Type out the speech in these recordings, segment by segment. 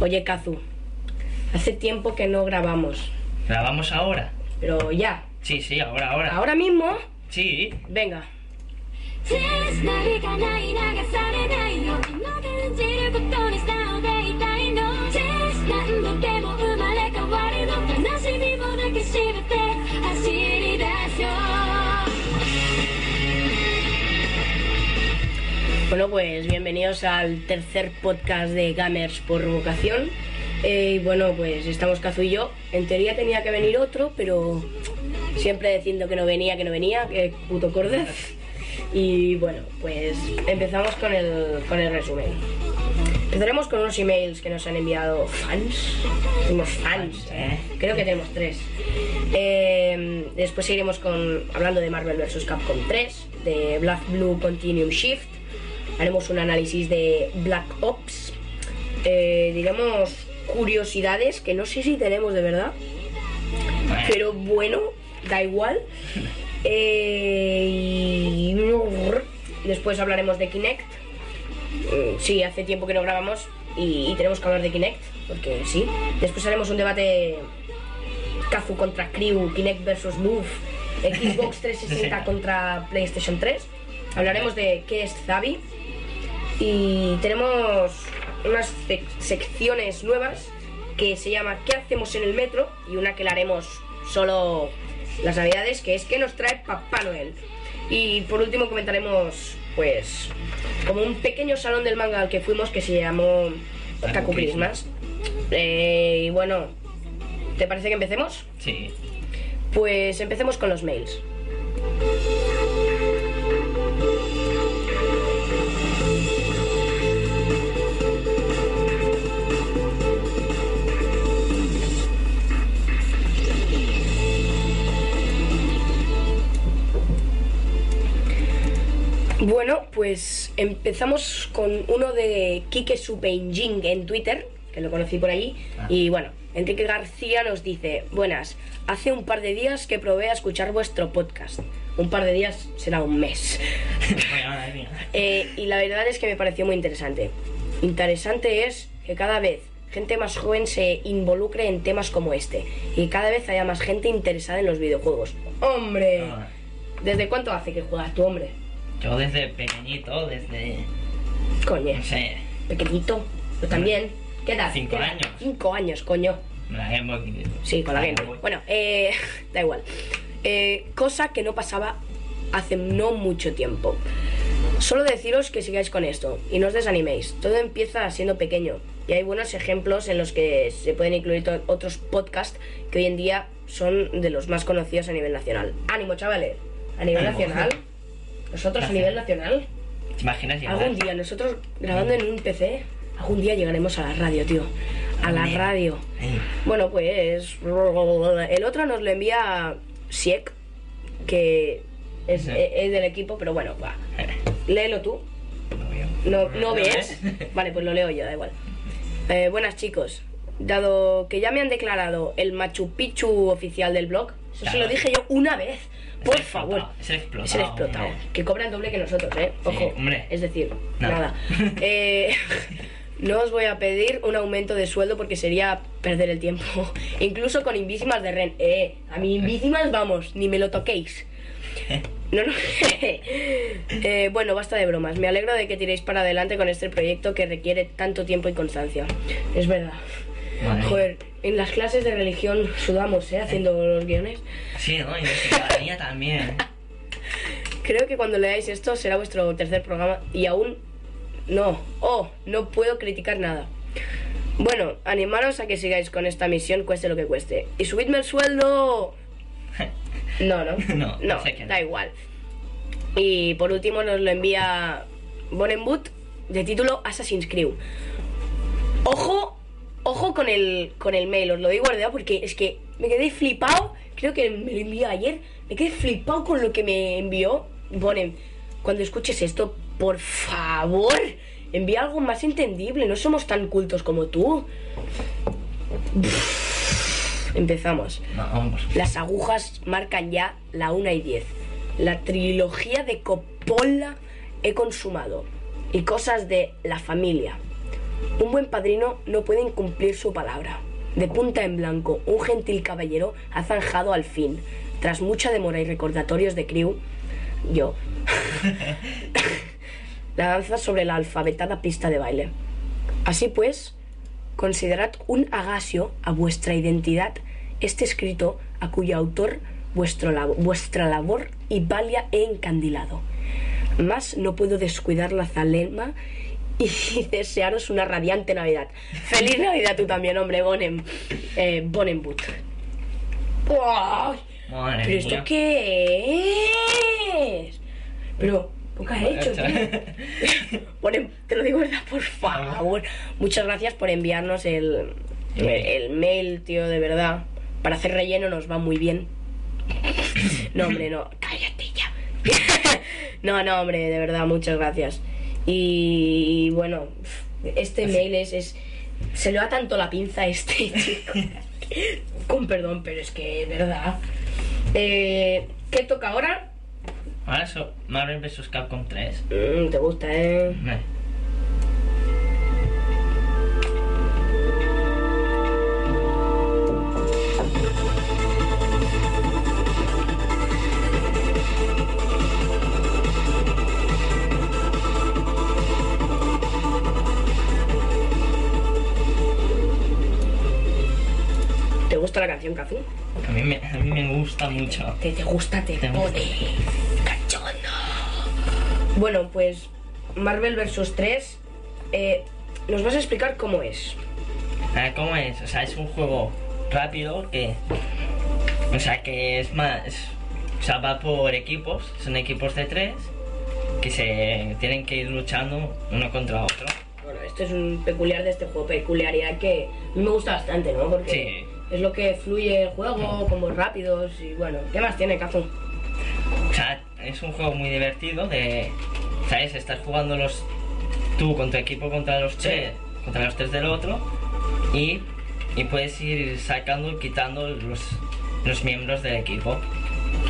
Oye, Kazu, hace tiempo que no grabamos, ¿Grabamos ahora? pero ya, Sí, sí, ahora, ahora. ahora mismo, Sí. venga. Bueno, pues bienvenidos al tercer podcast de Gamers por vocación. Eh, y bueno, pues estamos Kazu y yo. En teoría tenía que venir otro, pero siempre diciendo que no venía, que no venía, que puto cordez. Y bueno, pues empezamos con el, con el resumen. Empezaremos con unos emails que nos han enviado fans. Unos fans, ¿eh? creo que tenemos tres. Eh, después seguiremos con hablando de Marvel vs. Capcom 3, de Black Blue Continuum Shift. Haremos un análisis de Black Ops. Eh, diremos curiosidades que no sé si tenemos de verdad, pero bueno, da igual. Eh, y después hablaremos de Kinect. Mm, Sí, hace tiempo que no grabamos y, y tenemos que hablar de Kinect, porque sí. Después haremos un debate Kazu contra Crew, Kinect versus Move, Xbox 360 contra PlayStation 3. Hablaremos de qué es Zabi. Y tenemos unas sec- secciones nuevas que se llama ¿Qué hacemos en el metro? Y una que la haremos solo las navidades, que es ¿Qué nos trae Papá Noel? Y por último comentaremos, pues, como un pequeño salón del manga al que fuimos que se llamó Kaku Christmas. Eh, y bueno, ¿te parece que empecemos? sí. Pues empecemos con los mails. Bueno, pues empezamos con uno de Kike Supenjing en Twitter, que lo conocí por allí. Ah. Y bueno, Enrique García nos dice, buenas, hace un par de días que probé a escuchar vuestro podcast. Un par de días será un mes. Eh, y la verdad es que me pareció muy interesante. Interesante es que cada vez gente más joven se involucre en temas como este y cada vez haya más gente interesada en los videojuegos. ¡Hombre! Ah, ¿Desde cuánto hace que juegas tú, hombre? Yo desde pequeñito, desde. Coño, No sé. pequeñito. Yo también. ¿Qué edad? Cinco ¿Qué edad? años. Cinco años, coño. La Game Boy. Sí, con la Game Boy. Boy. Bueno, eh, da igual. Eh, cosa que no pasaba hace no mucho tiempo. Solo deciros que sigáis con esto y no os desaniméis. Todo empieza siendo pequeño y hay buenos ejemplos en los que se pueden incluir otros podcasts que hoy en día son de los más conocidos a nivel nacional. ¡Ánimo, chavales! A nivel Ánimo. nacional. Nosotros a nivel nacional. ¿Te imaginas llegar? Algún día, nosotros grabando en un PC, algún día llegaremos a la radio, tío. A la radio. Bueno, pues el otro nos lo envía Siek, que es, es del equipo, pero bueno, va. eh, Léelo tú. no veo. ¿No, no ¿Lo ves? Vale, pues lo leo yo, da igual. Eh, buenas chicos. Dado que ya me han declarado el Machu Picchu oficial del blog, eso se lo dije yo una vez. Por favor. es el explotado, Es el explotado. hombre. Que cobran doble que nosotros, ¿eh? Sí, Ojo. hombre. Es decir, Nada. nada. Eh, no os voy a pedir un aumento de sueldo porque sería perder el tiempo. Incluso con Invisimas de Ren. Eh, a mi Invisimas vamos, ni me lo toquéis. No, no. Eh, bueno, basta de bromas. Me alegro de que tiréis para adelante con este proyecto que requiere tanto tiempo y constancia. Es verdad. Mía. Joder, en las clases de religión sudamos, ¿eh? Haciendo los guiones. Sí, ¿no? Y de ciudadanía también. Creo que cuando leáis esto será vuestro tercer programa y aún no. Oh, no puedo criticar nada. Bueno, animaros a que sigáis con esta misión, cueste lo que cueste. Y subidme el sueldo. No, no. No, no, sé que no. da igual. Y por último nos lo envía Bonenboot de título Assassin's Creed. Ojo, ojo con el, con el mail, os lo digo guardado porque es que me quedé flipado. Creo que me lo envió ayer. Me quedé flipado con lo que me envió Bonen. Cuando escuches esto, por favor, envía algo más entendible. No somos tan cultos como tú. Empezamos. Las agujas marcan ya la 1 y 10. La trilogía de Coppola he consumado. Y cosas de la familia. Un buen padrino no puede incumplir su palabra. De punta en blanco, un gentil caballero ha zanjado al fin. Tras mucha demora y recordatorios de Crew, yo. la danza sobre la alfabetada pista de baile. Así pues, considerad un agasio a vuestra identidad este escrito a cuyo autor vuestra labor y valia he encandilado. Más no puedo descuidar la zalema y desearos una radiante Navidad. ¡Feliz Navidad tú también, hombre, Bonem! Eh, Bonenbut. ¡Uy! Madre ¿Pero esto mía. qué es? Pero, ¿qué has hecho, tío? Ponen- te lo digo verdad, por favor. Muchas gracias por enviarnos el, el, el mail, tío, de verdad. Para hacer relleno nos va muy bien. No, hombre, no. Cállate ya. No, no, hombre, de verdad, muchas gracias. Y bueno, este mail es, es. Se le va tanto la pinza a este chico. Con perdón, pero es que, de verdad. Eh, ¿Qué toca ahora? Ahora eso, Marvel vs Capcom 3. Mm, te gusta, ¿eh? Me- ¿Te gusta la canción, Kazu? A mí me, a mí me gusta mucho. Te, te gusta, te Te pone cachondo. Bueno, pues Marvel vs 3. eh, ¿Nos vas a explicar cómo es? A ver, ¿cómo es? O sea, es un juego rápido que. O sea, que es más. O sea, va por equipos. Son equipos de tres que se tienen que ir luchando uno contra otro. Bueno, esto es un peculiar de este juego, peculiaridad que a mí me gusta bastante, ¿no? Porque Sí. Es lo que fluye el juego, combos rápidos y bueno, ¿qué más tiene Kazu? O sea, es un juego muy divertido de. ¿Sabes? Estás jugando los. Tú con tu equipo contra los Sí. tres. Contra los tres del otro. Y. Y puedes ir sacando y quitando los, los miembros del equipo.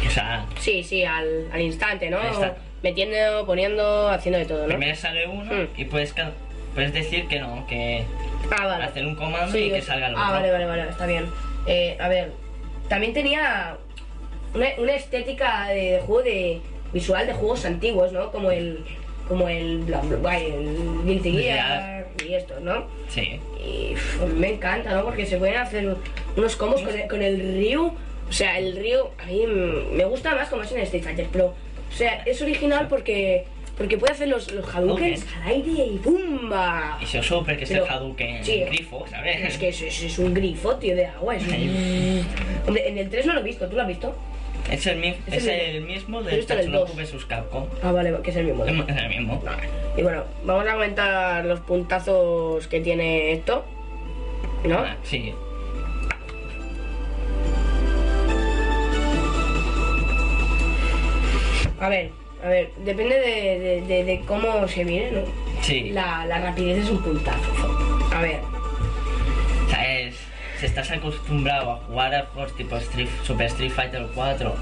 O sea, Sí, sí, al, al instante, ¿no? Al instante. Metiendo, poniendo, haciendo de todo, ¿no? primero sale uno Hmm. y puedes, puedes decir que no, que Ah, vale. hacer un comando Sí, y que salga el otro. Ah, vale, vale, vale, está bien. Eh, a ver, también tenía una, una estética de, de juego de visual de juegos antiguos, ¿no? Como el como el bla, el Guilty Gear y esto, ¿no? Sí. Y me encanta, ¿no? Porque se pueden hacer unos combos con el, con el Ryu. O sea, el Ryu a mí me gusta más como es en Street Fighter, pero o sea, es original porque porque puede hacer los, los Hadoukens al aire y ¡pumba! Y se super que es el Hadouken sí. grifo, ¿sabes? Es que es, es- es un grifo, tío, de agua. Es un- Hombre, en el 3 no lo he visto, ¿tú lo has visto? Es el, mi- Es el mismo del Tatsunoko vs Capcom. Ah, vale, que es el mismo. ¿no? Es el mismo. Y bueno, vamos a comentar los puntazos que tiene esto. ¿No? Ah, sí. A ver, a ver, depende de, de- de- de cómo se viene, ¿no? Sí. La, la rapidez es un puntazo. A ver, O sea, es, si estás acostumbrado a jugar a juegos tipo Street, Super Street Fighter 4,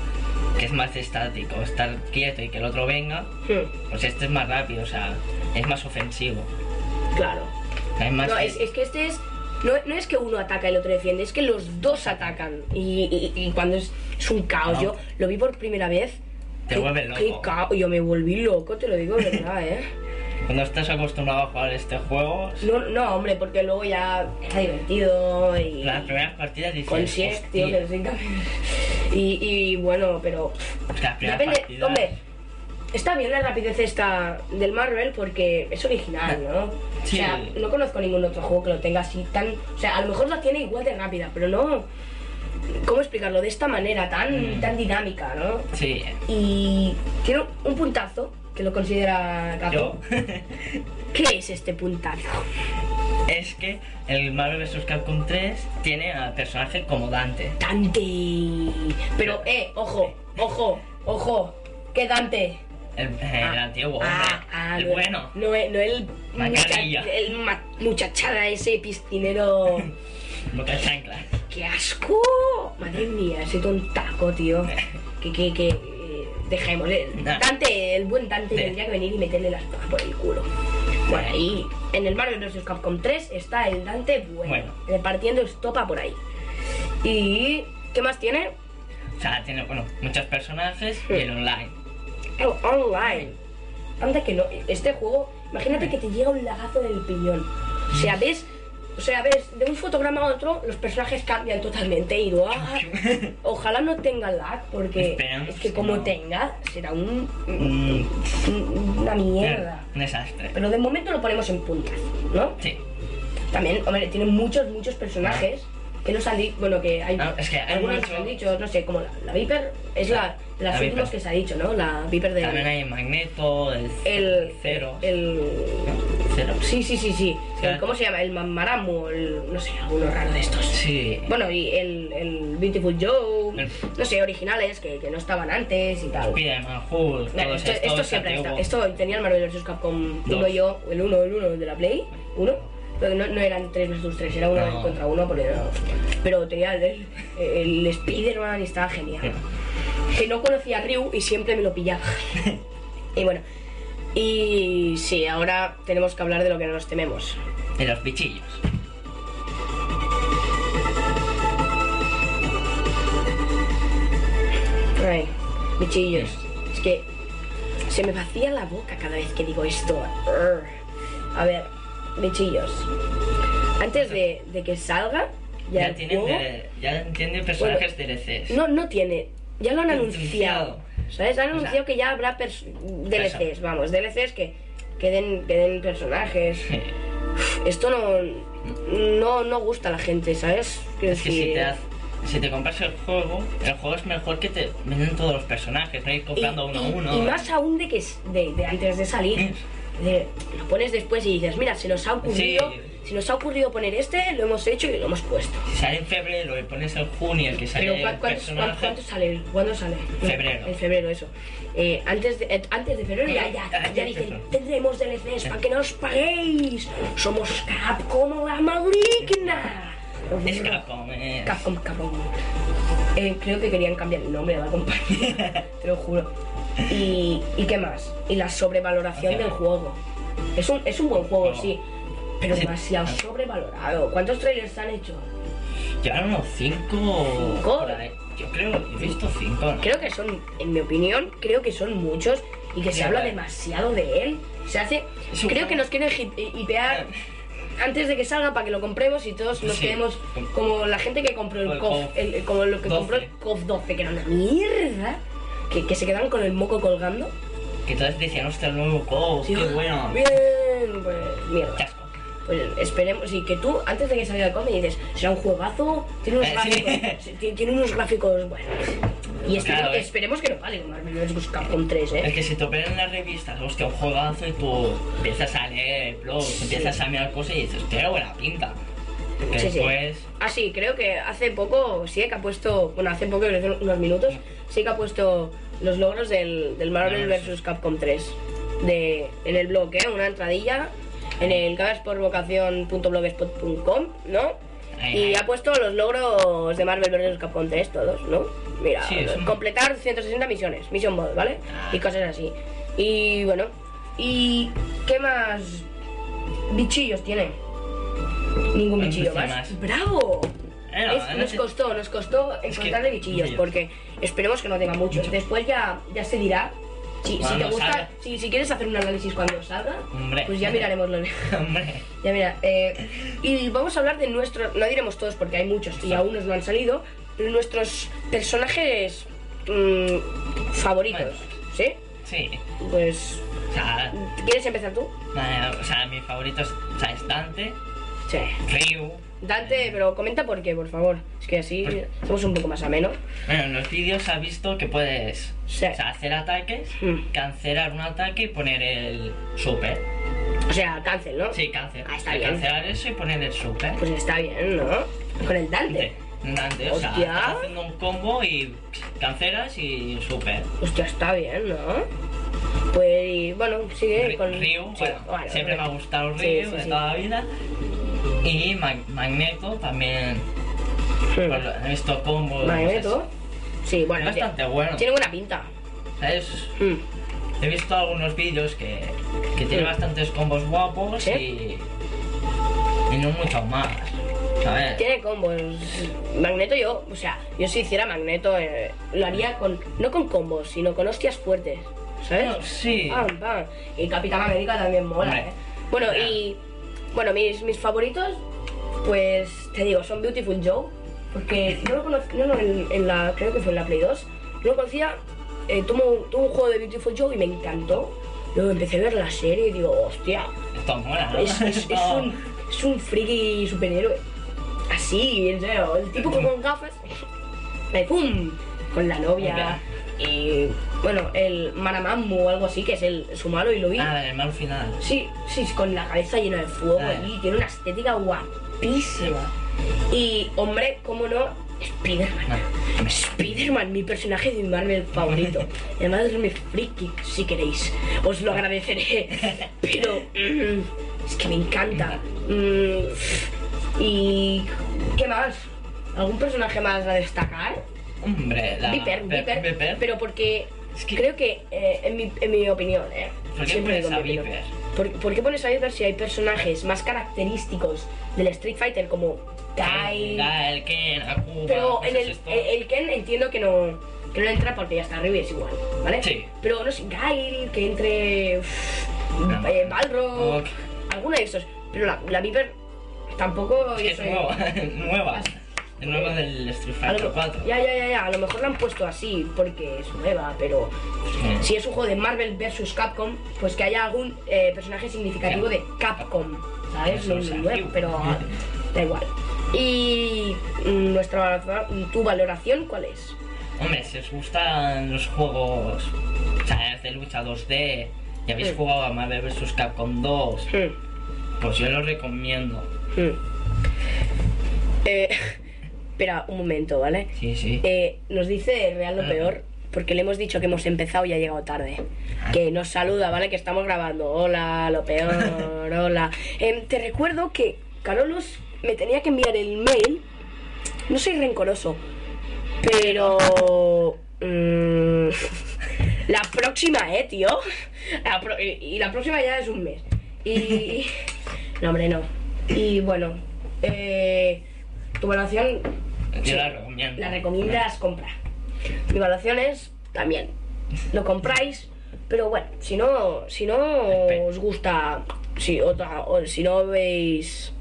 que es más estático, estar quieto y que el otro venga, hmm, pues este es más rápido, o sea, es más ofensivo. claro. Es más No, que- es, es que este es. No, no es que uno ataca y el otro defiende, es que los dos atacan. Y, y- y cuando es, es un caos, No. yo lo vi por primera vez. Te qué- vuelves loco. qué caos, yo me volví loco, te lo digo de verdad, ¿eh? Cuando estás acostumbrado a jugar este juego, No, no, hombre, porque luego ya era divertido y. las primeras partidas dices, Con Sieg, tío, que cam- y, y bueno, pero. Es que las primeras Depende, partidas- hombre, está bien la rapidez esta del Marvel porque es original, ¿no? Sí. O sea, no conozco ningún otro juego que lo tenga así tan. O sea, a lo mejor la tiene igual de rápida, pero no. ¿Cómo explicarlo? De esta manera tan, Mm. tan dinámica, ¿no? Sí, Y tiene un puntazo que lo considera yo. ¿Qué es este puntazo? es que el Marvel vs. Capcom 3 tiene al personaje como Dante. Dante. Pero, eh, ojo, ojo, ojo. ¿Qué Dante? El, el antiguo, hombre. Ah, ah, el no, bueno. No, no el, mucha- el muchachada ese piscinero. Boca chancla. ¡Qué asco! Madre mía, ese tontaco, tío. Que, que, que. eh, dejemos. Nah. Dante, el buen Dante Sí. tendría que venir y meterle la espada por el culo. Bueno, y en el Marvel vs. Capcom 3 está el Dante bueno, Bueno. repartiendo estopa por ahí. ¿Y qué más tiene? O sea, tiene, bueno, muchos personajes y el online. El online. Anda que no. Este juego, imagínate que te llega un lagazo del piñón. O sea, ves. O sea, ves, de un fotograma a otro, los personajes cambian totalmente y lo haga. Ojalá no tenga lag, porque Esperemos es que como no. tenga, será un, Mm, un- una mierda. Un desastre. Pero de momento lo ponemos en puntas, ¿no? Sí. También, hombre, tiene muchos, muchos personajes que han dicho, bueno, que hay, Ah, es que algunos mucho- han dicho, no sé, como la, la Viper, es la, de las La últimas Viper. que se ha dicho, ¿no? La Viper de... También hay Magneto, el, el Cero. el Cero. sí sí sí sí. El- cómo se llama el Mamaramu el no sé alguno raro de estos Sí. bueno y el, el Beautiful Joe El- no sé originales que, que no estaban antes y tal Spiderman, Hulk, todos esto, esto siempre está esto tenía el Marvel vs Capcom Dos. 1 yo el 1 el 1 de la Play 1 pero no, no eran 3 vs 3 era uno No. contra uno porque no- pero tenía el, el, Spider-Man y estaba genial que no conocía a Ryu y siempre me lo pillaba. y bueno, y sí, ahora tenemos que hablar de lo que nos tememos. De los bichillos. Ay, bichillos. Es que se me vacía la boca cada vez que digo esto. A ver, bichillos. Antes de, de que salga, ya, Ya, tienen, juego- de- ya tienen personajes DLCs. No, no tiene. Ya lo han anunciado. ¿Sabes? Han O sea, anunciado que ya habrá DLCs, vamos, DLCs que, que, den, que den personajes. Esto no, no, no gusta a la gente, ¿sabes? Quiero Es que si te, haz- si te compras el juego, el juego es mejor que te venden todos los personajes, no ir y, comprando uno a y- uno. y más aún de que de, de antes de salir. De- lo pones después y dices, mira, se nos ha ocurrido, Sí. se nos ha ocurrido poner este, lo hemos hecho y lo hemos puesto. Si sale en febrero y pones en junio el que sale Pero el ¿cuánto, cuánto, personaje. cuánto sale? ¿Cuándo sale? Febrero. En febrero, eso. Eh, antes, de, eh, antes de febrero ya, ya, Ah, ya ya, dicen, tendremos DLCs para que no os paguéis. Somos Capcom la maligna. Es Capcom, es... Capcom, Capcom. Eh, creo que querían cambiar el nombre a la compañía, te lo juro. Y, ¿Y qué más? Y la sobrevaloración del juego. Es un, es un buen juego, sí, pero demasiado sobrevalorado. ¿Cuántos trailers han hecho? Llevaron unos 5 ¿Cinco? Yo creo, he visto 5. ¿no? Creo que son, en mi opinión, creo que son muchos y que se Ya, habla demasiado de él. Se hace. Creo juego- que nos quieren hi- hi- hipear antes de que salga para que lo compremos y todos nos Sí. quedemos como la gente que compró el El COF, el- como lo que 12. compró el COF 12, que era una mierda. Que, que se quedaron con el moco colgando. Que todos decían, hostia, el nuevo COD, Sí, qué bueno. Bien, pues mierda. Chasco. Pues esperemos, y que tú, antes de que salga el cómic, dices, será un juegazo, tiene unos Eh, sí. gráficos, sí, tiene unos gráficos, bueno. Y esperemos, Claro, eh. esperemos que no vale con Marvel vs. Capcom 3, ¿eh? Es que si te en las revistas, hostia, un juegazo y tú empiezas a leer blogs, empiezas a mirar cosas y dices, hostia, buena pinta. Sí, sí. Ah, sí, creo que hace poco, sí que ha puesto, bueno, hace poco, unos minutos, sí que ha puesto los logros del, del Marvel vs. Capcom 3 de, en el blog, ¿eh? Una entradilla en el cabesporvocación.blogspot.com, ¿no? Y ha puesto los logros de Marvel vs. Capcom 3 todos, ¿no? Mira, Sí, es un- completar 160 misiones, Mission Ball, ¿vale? Y cosas así. Y bueno, ¿y qué más bichillos tiene? Ningún bichillo más. más. ¡Bravo! Eh, no, Es- no nos costó, nos costó encontrarle bichillos, bichillos. porque esperemos que no tenga muchos. Después ya, ya se dirá. Si, si te gusta, si, si quieres hacer un análisis cuando salga, Hombre. pues ya miraremos lo Hombre, Ya mira, eh, y vamos a hablar de nuestros, no diremos todos porque hay muchos y aún no han salido, nuestros personajes mm, favoritos, Bueno. ¿sí? sí. Pues, O sea, ¿quieres empezar tú? eh, o sea, mi favorito es, o sea, es Dante, Sí. Ryu. Dante, pero comenta por qué, por favor. Es que así somos un poco más ameno. Bueno, en los vídeos se ha visto que puedes Sí. o sea, hacer ataques, Mm. cancelar un ataque y poner el super. O sea, cancel, ¿no? Sí, cáncer. Ah, está bien. Cancelar eso y poner el super. Pues está bien, ¿no? Con el Dante. Dante, o sea, estás haciendo un combo y cancelas y super. Hostia, está bien, ¿no? Pues, y, bueno, sigue con... Ryu, sí, bueno, siempre me ha gustado Ryu Sí, de toda la vida. Y Mag- Magneto también. He visto combos. Magneto. Sí, bueno, bastante bueno. tiene buena pinta. ¿sabes? Mm. He visto algunos vídeos que, que tiene Mm. bastantes combos guapos y, y no mucho más. Tiene combos. Magneto yo, o sea, yo si hiciera Magneto eh, lo haría con, no con combos, sino con hostias fuertes, ¿sabes? No, sí. Pam, pam. Y Capitán América también mola, Hombre, ¿eh? Bueno, y bueno, mis, mis favoritos, pues te digo, son Beautiful Joe, porque no lo conocí, no, no, en, en la, creo que fue en la Play 2, no lo conocía, eh, tuvo, tuvo un juego de Beautiful Joe y me encantó. Luego empecé a ver la serie y digo, hostia, Esto mola, ¿no? es, es- es Esto- un, es un friki superhéroe. Así, en serio. El tipo con gafas. ¡Pum! Con la novia. Y bueno, el Manamamu o algo así, que es el, su malo y lo vi. Ah, el mal final. Sí, sí, con la cabeza llena de fuego Ah. y tiene una estética guapísima. Y, hombre, cómo no, Spider-Man. Ah. Spider-Man, mi personaje de Marvel favorito. Además es mi friki, si queréis. Os lo agradeceré. Pero mm, es que me encanta. Mm, y ¿qué más? ¿Algún personaje más a destacar? Hombre, la... Viper, Pe- Viper, Viper. Pero porque Es que- creo que, eh, en, mi, en mi opinión, ¿eh? ¿Por qué Siempre pones digo a. Viper? ¿Por, por qué pones a Viper si hay personajes más característicos del Street Fighter como Guy? Gael, Ken, Akuba... Pero en cosas el, el, el Ken entiendo que no, que no entra porque ya está arriba es igual, ¿vale? Sí. Pero no sé, Gail, que entre uff, No. eh, Balrog, Ok. alguno de estos. Pero la, la Viper tampoco... Es que es soy- nueva, nueva. Es nueva del Street lo- Fighter 4. ya, ya, ya, ya, a lo mejor la han puesto así porque es nueva, pero Sí. si es un juego de Marvel vs Capcom, pues que haya algún eh, personaje significativo de Capcom, ¿sabes? No es nuevo, pero da igual. Y mm, nuestra tu valoración, ¿cuál es? Hombre, si os gustan los juegos de lucha 2D y habéis Sí. jugado a Marvel vs. Capcom 2, Hmm, pues yo lo recomiendo. Eh, espera un momento, ¿vale? Sí, sí. Eh, nos dice Real lo Ah. peor porque le hemos dicho que hemos empezado y ha llegado tarde. Que nos saluda, ¿vale? Que estamos grabando. Hola, lo peor, hola. Em, te recuerdo que Carlos me tenía que enviar el mail. No soy rencoroso, pero... mm, la próxima, ¿eh, tío? La pro- y y la próxima ya es un mes. Y... No, hombre, no. Y bueno, eh, tu evaluación Yo Sí, la recomiendo. la recomiendas comprar. Mi evaluación es también. Lo compráis, pero bueno, si no, si no os gusta, si otra, o si no veis,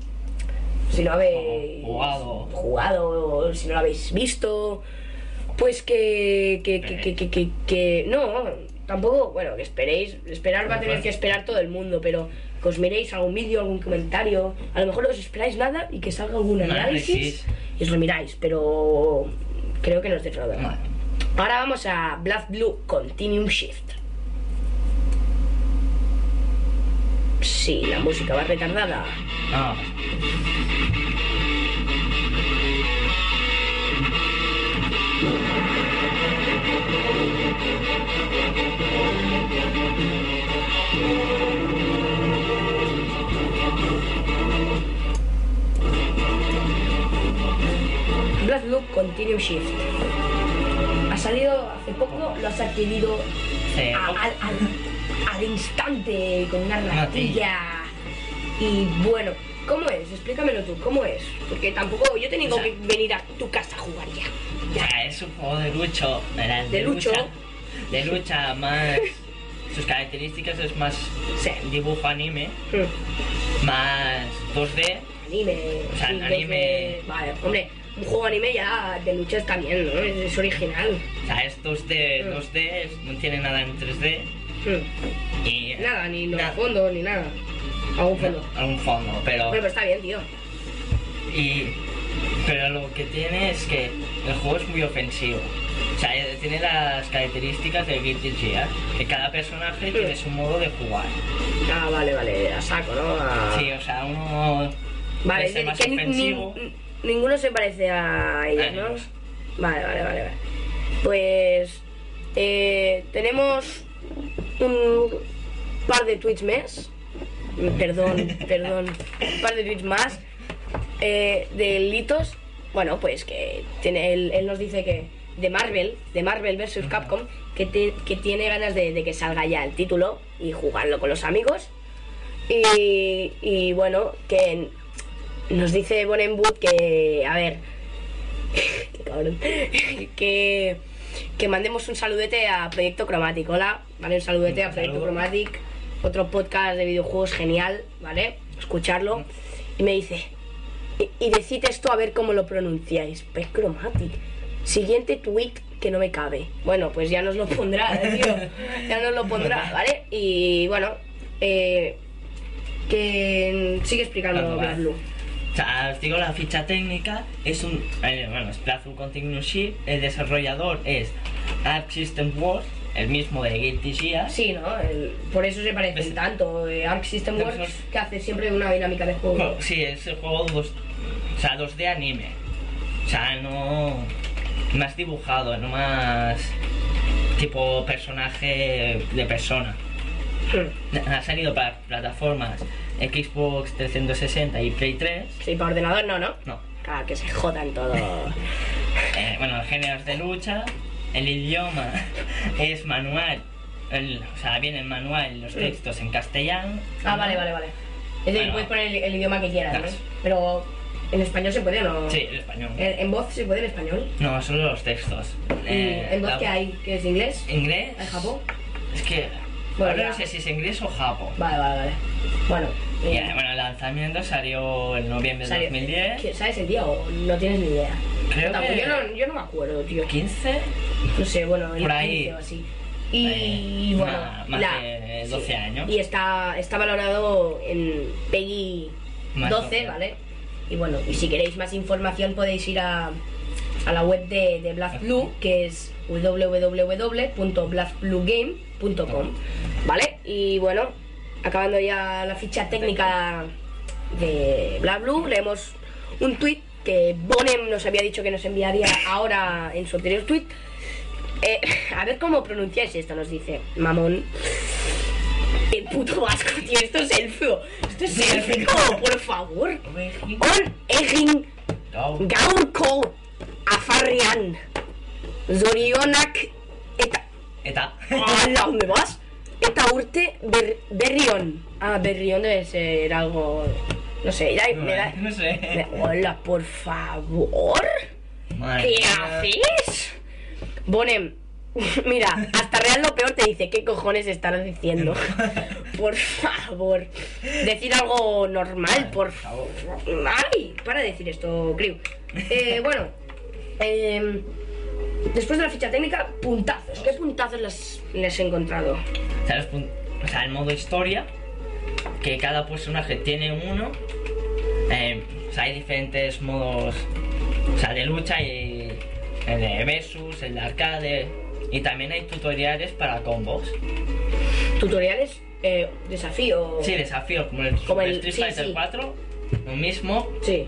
si no habéis Jugado. jugado, si no lo habéis visto, pues que, que, que, que, que, que- que- no, tampoco, bueno, que esperéis, esperar va a tener que esperar todo el mundo, pero que os miréis algún vídeo, algún comentario, a lo mejor no os esperáis nada y que salga algún análisis y os lo miráis, pero creo que no os defraudará. Ahora vamos a Black Blue Continuum Shift. Sí, la música va retardada. Ah, Blue Continuum Shift. Ha salido hace poco, lo has adquirido sí. a- al, al- al instante con una ratilla. Y bueno, ¿cómo es? Explícamelo tú, ¿cómo es? Porque tampoco yo O sea- que venir a tu casa a jugar ya. Ya, es un juego de lucho. ¿verdad? De lucho. lucha. De lucha más. Sus características es más Sí. dibujo anime, Hmm. más 2D. Anime. O sea, sí, anime- 2D. Vale, hombre, un juego anime ya de lucha está bien, ¿no? Es, es original. O sea, es 2D, Mm. 2D, es- no tiene nada en 3D. Hmm. Y Nada, ni los na- fondos, ni nada. Algún fondo. algún fondo, pero. Bueno, pues está bien, tío. Y, pero lo que tiene es que el juego es muy ofensivo. O sea, eh, tiene las características de Guilty Gear, que cada personaje tiene su modo de jugar. Ah, vale, vale, a saco, ¿no? A- Sí, o sea, uno Vale, que más ni- ofensivo. ni- ninguno se parece a ellos, ¿no? Vale, vale, vale, vale. Pues eh, tenemos un par de tweets más. Perdón, perdón. Un par de tweets más. eh, de Litos. Bueno, pues que tiene, él, él nos dice que, de Marvel, de Marvel vs. Capcom, que, te- que tiene ganas de, de que salga ya el título y jugarlo con los amigos. Y, y bueno, que nos dice Bonenwood que, a ver, qué cabrón, que, que mandemos un saludete a Proyecto Chromatic. Hola, vale, un saludete a Proyecto. Chromatic, otro podcast de videojuegos genial, ¿vale? Escucharlo. Y me dice, y, y decid esto a ver cómo lo pronunciáis. Pues Chromatic. Siguiente tweet que no me cabe. Bueno, pues ya nos lo pondrá, eh, tío. Ya nos lo pondrá, ¿vale? Y bueno, eh, que sigue explicando Blue. O sea, os digo la ficha técnica, es un, eh, bueno, es Plazo Continuous Shift, el desarrollador es Arc System Works, el mismo de Guilty Gear, Sí, ¿no? El- por eso se parecen ¿Ves? tanto. eh, Arc System Works que hace siempre una dinámica de juego. Bueno, sí, es el juego 2, o sea, 2D anime, o sea, no más dibujado, no más tipo personaje de persona. Hmm. Ha salido para plataformas Xbox 360 y Play 3, Sí, para ordenador no, ¿no? no, Claro, que se jodan todo. Eh, bueno, géneros de lucha, el idioma es manual, el- o sea, viene el manual, los textos en castellano. ah, vale, vale, vale. Es decir, Bueno. puedes poner el, el idioma que quieras, ¿no? Claro. Pero en español se puede o no? Sí, el español. En, en voz se puede en español. No, solo los textos. ¿Y Eh, ¿En voz la- qué hay? ¿Que es inglés? ¿Inglés? ¿En Japón? Es que Bueno, ahora no sé si es inglés o japo. Vale, vale, vale. Bueno, Y, eh, bueno, el lanzamiento salió en noviembre de salió- 2010. ¿qué- ¿Sabes el día o no tienes ni idea? Creo que- yo, no, yo no me acuerdo, tío. 15, No sé, bueno, el Por ahí. 15 o así. Y Eh, bueno, más- más de 12 años. Y está, está valorado en PEGI Más 12, 12. ¿vale? Y bueno, y si queréis más información podéis ir a, a la web de, de BlazBlue, que es ¿vale? Y bueno, acabando ya la ficha técnica de BlazBlue, leemos un tweet que Bonem nos había dicho que nos enviaría ahora en su anterior tweet. Eh, a ver cómo pronunciáis esto, nos dice Mamón. El puto vasco, tío, esto es élfico. Esto es élfico, por favor. On egin gaurko afarrian. Zorionak eta... Eta. ¿Dónde vas? Eta urte ber- berrión. Ah, berrión debe ser algo... No sé, ya me da... No sé. me- Hola, por favor. Madre ¿Qué mía. haces? Bonem, mira, hasta Real lo peor te dice, ¿qué cojones estarás diciendo? Por favor, decir algo normal, por favor. ¡Ay! Para de decir esto, Crew. Eh, bueno, eh, después de la ficha técnica, puntazos. ¿Qué puntazos les, les he encontrado? O sea, los pun- o sea, el modo historia, que cada personaje tiene uno. eh, o sea, hay diferentes modos o sea, de lucha y el de versus, el de arcade. Y también hay tutoriales para combos. Tutoriales, eh, desafío. Sí, desafíos como el, Como Super el- Street sí, Fighter sí. 4, lo mismo. Sí.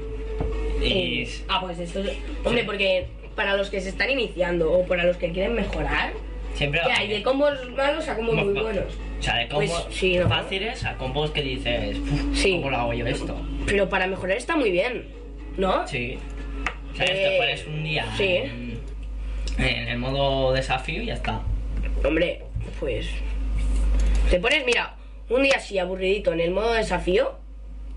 Y Eh, ah, pues esto es... Hombre, Sí. porque para los que se están iniciando o para los que quieren mejorar, siempre ¿qué hay? De combos malos a combos muy buenos. O sea, de combos Pues, sí, ¿no? fáciles a combos que dices, "Uf, Sí. ¿cómo lo hago yo esto? Pero para mejorar está muy bien, ¿no? Sí. O sea, Eh, esto pones un día sí. en, en el modo desafío y ya está. Hombre, pues... Te pones, mira, un día así aburridito en el modo desafío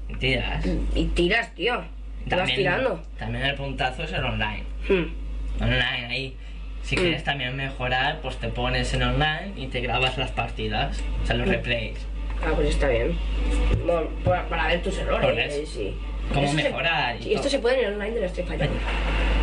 Y tiras. y tiras, tío. Te vas tirando. También el puntazo es el online. Hmm. Online ahí. Si Mm. quieres también mejorar, pues te pones en online y te grabas las partidas, o sea, los Mm. replays. Ah, pues está bien. Bueno, para, para ver tus errores, eh, sí. Cómo se- mejorar y esto todo. se puede en el online de la Street Fighter.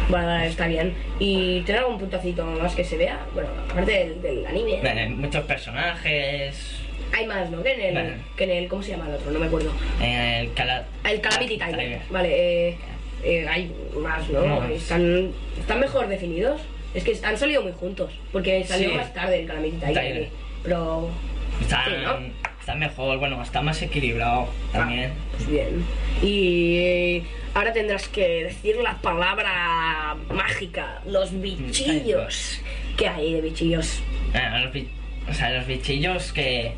Vale, vale, está bien. ¿Y tener algún puntacito más que se vea? Bueno, aparte del, del anime. Bueno, hay muchos personajes. Hay más, ¿no? Que en el, Bueno. que en el... ¿Cómo se llama el otro? No me acuerdo. El cala... Ah, El Calamity. Tiger. Vale, eh, eh, hay más, ¿no? Más. Están, están mejor definidos. Es que han salido muy juntos. Porque salió Sí. más tarde el Calamity Tiger. Pero... Está, Sí, ¿no? está mejor, bueno, está más equilibrado también. Ah, pues bien. Y eh, ahora tendrás que decir la palabra mágica. Los bichillos. ¿Qué hay de bichillos? Los, o sea, los bichillos que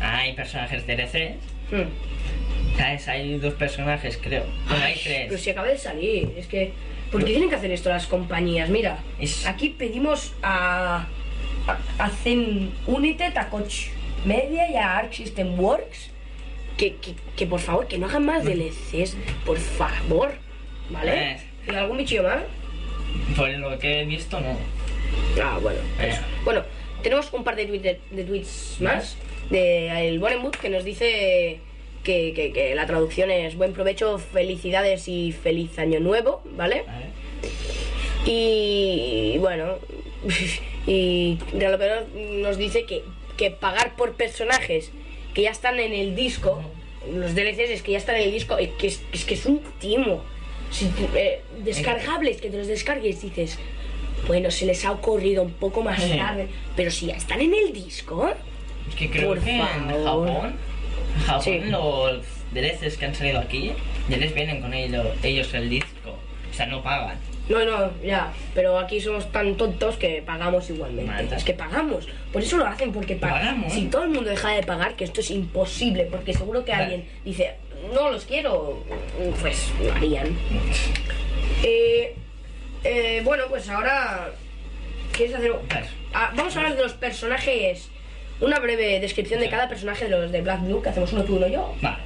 hay personajes DLCs Hmm. ¿Sabes? Hay dos personajes, creo. Bueno, hay Pero tres. si acaba de salir, es que. ¿Por qué tienen que hacer esto las compañías? Mira, Es- aquí pedimos a. Zen United, a Coach Media y a Arc System Works que, que, que por favor, que no hagan más DLCs, por favor. ¿Vale? Eh. ¿Y algún bichillo más? Por lo que he visto, no. Ah, bueno. pues, Eh. bueno, tenemos un par de, tweets de, de tweets más de el Bonenwood que nos dice que, que- que la traducción es buen provecho, felicidades y feliz año nuevo, ¿vale? ¿Vale? Y bueno, y Real nos dice que, que pagar por personajes que ya están en el disco, los DLCs es que ya están en el disco, es que es, es que es un timo. Si eh, descargables, que te los descargues, dices, bueno, se les ha ocurrido un poco más tarde, pero si ya están en el disco, Es que creo Por que favor. En Japón Sí. los DLCs que han salido aquí ya les vienen con ellos, ellos el disco. O sea, no pagan. No, no, ya, pero aquí somos tan tontos que pagamos igualmente. Es que pagamos, por eso lo hacen, porque pa- Pagamos. Si todo el mundo deja de pagar, que esto es imposible, porque seguro que Vale. alguien dice, no los quiero, pues lo harían. Eh, eh, bueno, pues ahora, ¿quieres hacer? Ah, vamos a hablar de los personajes, una breve descripción de cada personaje de los de Black Blue, que hacemos uno tú, uno yo. Vale,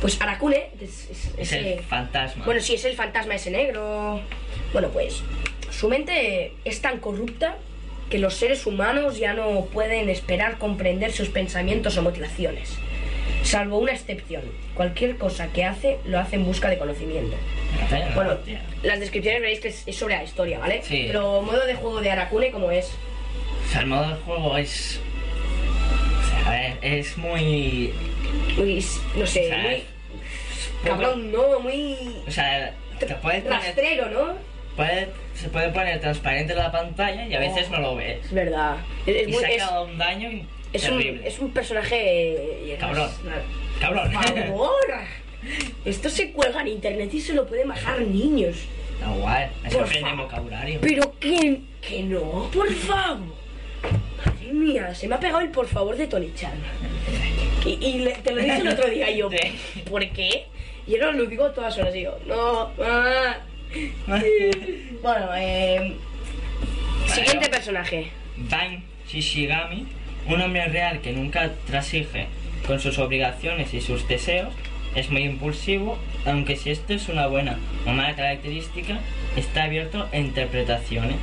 Pues Arakune, es, es- es ese- el fantasma. bueno, sí, es el fantasma ese negro. Bueno, pues su mente es tan corrupta que los seres humanos ya no pueden esperar comprender sus pensamientos o motivaciones. Salvo una excepción. Cualquier cosa que hace, lo hace en busca de conocimiento. Bueno, las descripciones veréis que es, es sobre la historia, ¿vale? Sí. Pero modo de juego de Arakune, como es? O sea, el modo de juego es. A ver, es muy. Muy, no sé, muy... Cabrón, no, muy... O sea, te puedes poner, Rastrero, ¿no? puede- se puede poner transparente la pantalla y a veces no lo ves. Es verdad. Es, Y muy... saca es- un daño Es un, terrible. es un personaje. Cabrón. es- Cabrón. Por favor. Esto se cuelga en internet y se lo pueden bajar niños. No, guay. Por aprenden vocabulario. Pero que, que no, por favor. Madre mía, se me ha pegado el por favor de Tony Chan. Y, y le- te lo dije el otro día yo. ¿por qué? Y ahora lo digo todas horas y yo, no, ah. Bueno, eh, siguiente personaje. Ban Shishigami, un hombre real que nunca transige con sus obligaciones y sus deseos, es muy impulsivo, aunque si esto es una buena o mala característica, está abierto a interpretaciones.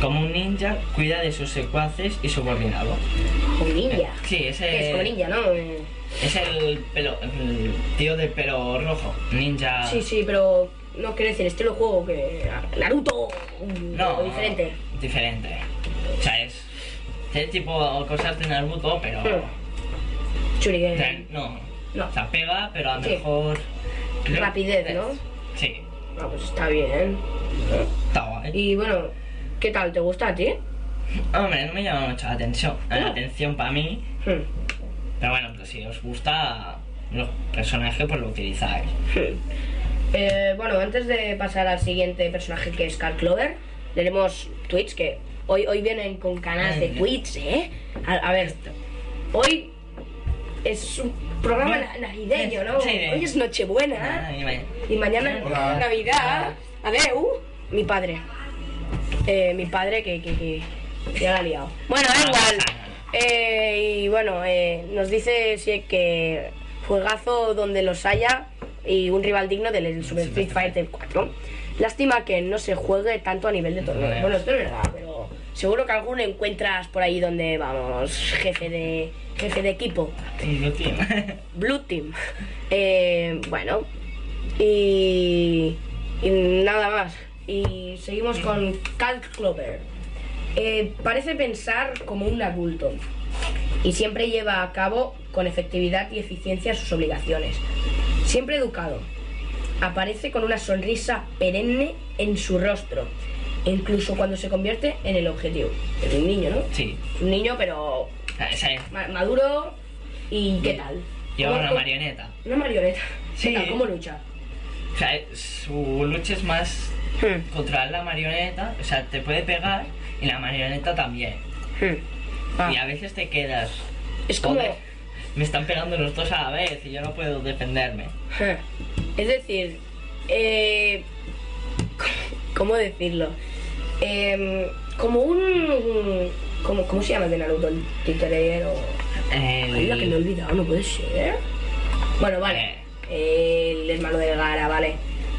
Como un ninja, cuida de sus secuaces y subordinados. Un ninja. Sí, ese Es como ninja, ¿no? Eh, es el, pelo, el tío del pelo rojo, ninja. Sí, sí, pero no quiero decir estilo juego que Naruto No, diferente. Diferente. O sea, es, es tipo cosas de Naruto, pero. Hmm. Shuriken. O sea, no. No. O sea, pega, pero a lo Sí. mejor. Rapidez, ¿no? Sí, Ah, pues está bien. está guay. Y bueno, ¿qué tal? ¿Te gusta a ti? Hombre, no me llama mucho la atención. La No. atención para mí. Hmm. Pero bueno, pues si os gusta los personajes, pues lo utilizáis. Hmm. Eh, bueno, antes de pasar al siguiente personaje que es Carl Clover, leeremos tweets que hoy, hoy vienen con canales de tweets, ¿eh? A, a ver, hoy es un programa na- navideño, ¿no? Sí. Hoy es Nochebuena. Vaya. Y mañana Hola. Navidad. Adeu. Mi padre. Eh, mi padre que, que, que ya la ha liado. Bueno, da igual. Eh, y bueno, eh, nos dice sí, que juegazo donde los haya y un rival digno del Super Street Fighter 4. Lástima que no se juegue tanto a nivel de torneo. Bueno, esto es verdad, pero seguro que alguno encuentras por ahí donde vamos, jefe de jefe de equipo. Tío, tío. Blue Team. Eh, bueno, y, y nada más. Y seguimos con Cal Clover. Eh, parece pensar como un adulto y siempre lleva a cabo con efectividad y eficiencia sus obligaciones. Siempre educado. Aparece con una sonrisa perenne en su rostro, incluso cuando se convierte en el objetivo. Es un niño, ¿no? Sí. Un niño, pero ma- maduro y ¿qué tal? Lleva ¿Cómo- una marioneta. Una marioneta. Sí. ¿Qué tal? ¿Cómo lucha? O sea, su lucha es más Hmm, controlar la marioneta. O sea, te puede pegar y la marioneta también. hmm. Ah, Y a veces te quedas. Es como- joder, me están pegando los dos a la vez y yo no puedo defenderme. Ja. Es decir, eh, ¿cómo decirlo? Em, como un... Como, ¿Cómo se llama el de Naruto? El titorero... Ay, la que me he El... olvidado, no puede ser. Bueno, vale. El hermano de Gara, vale.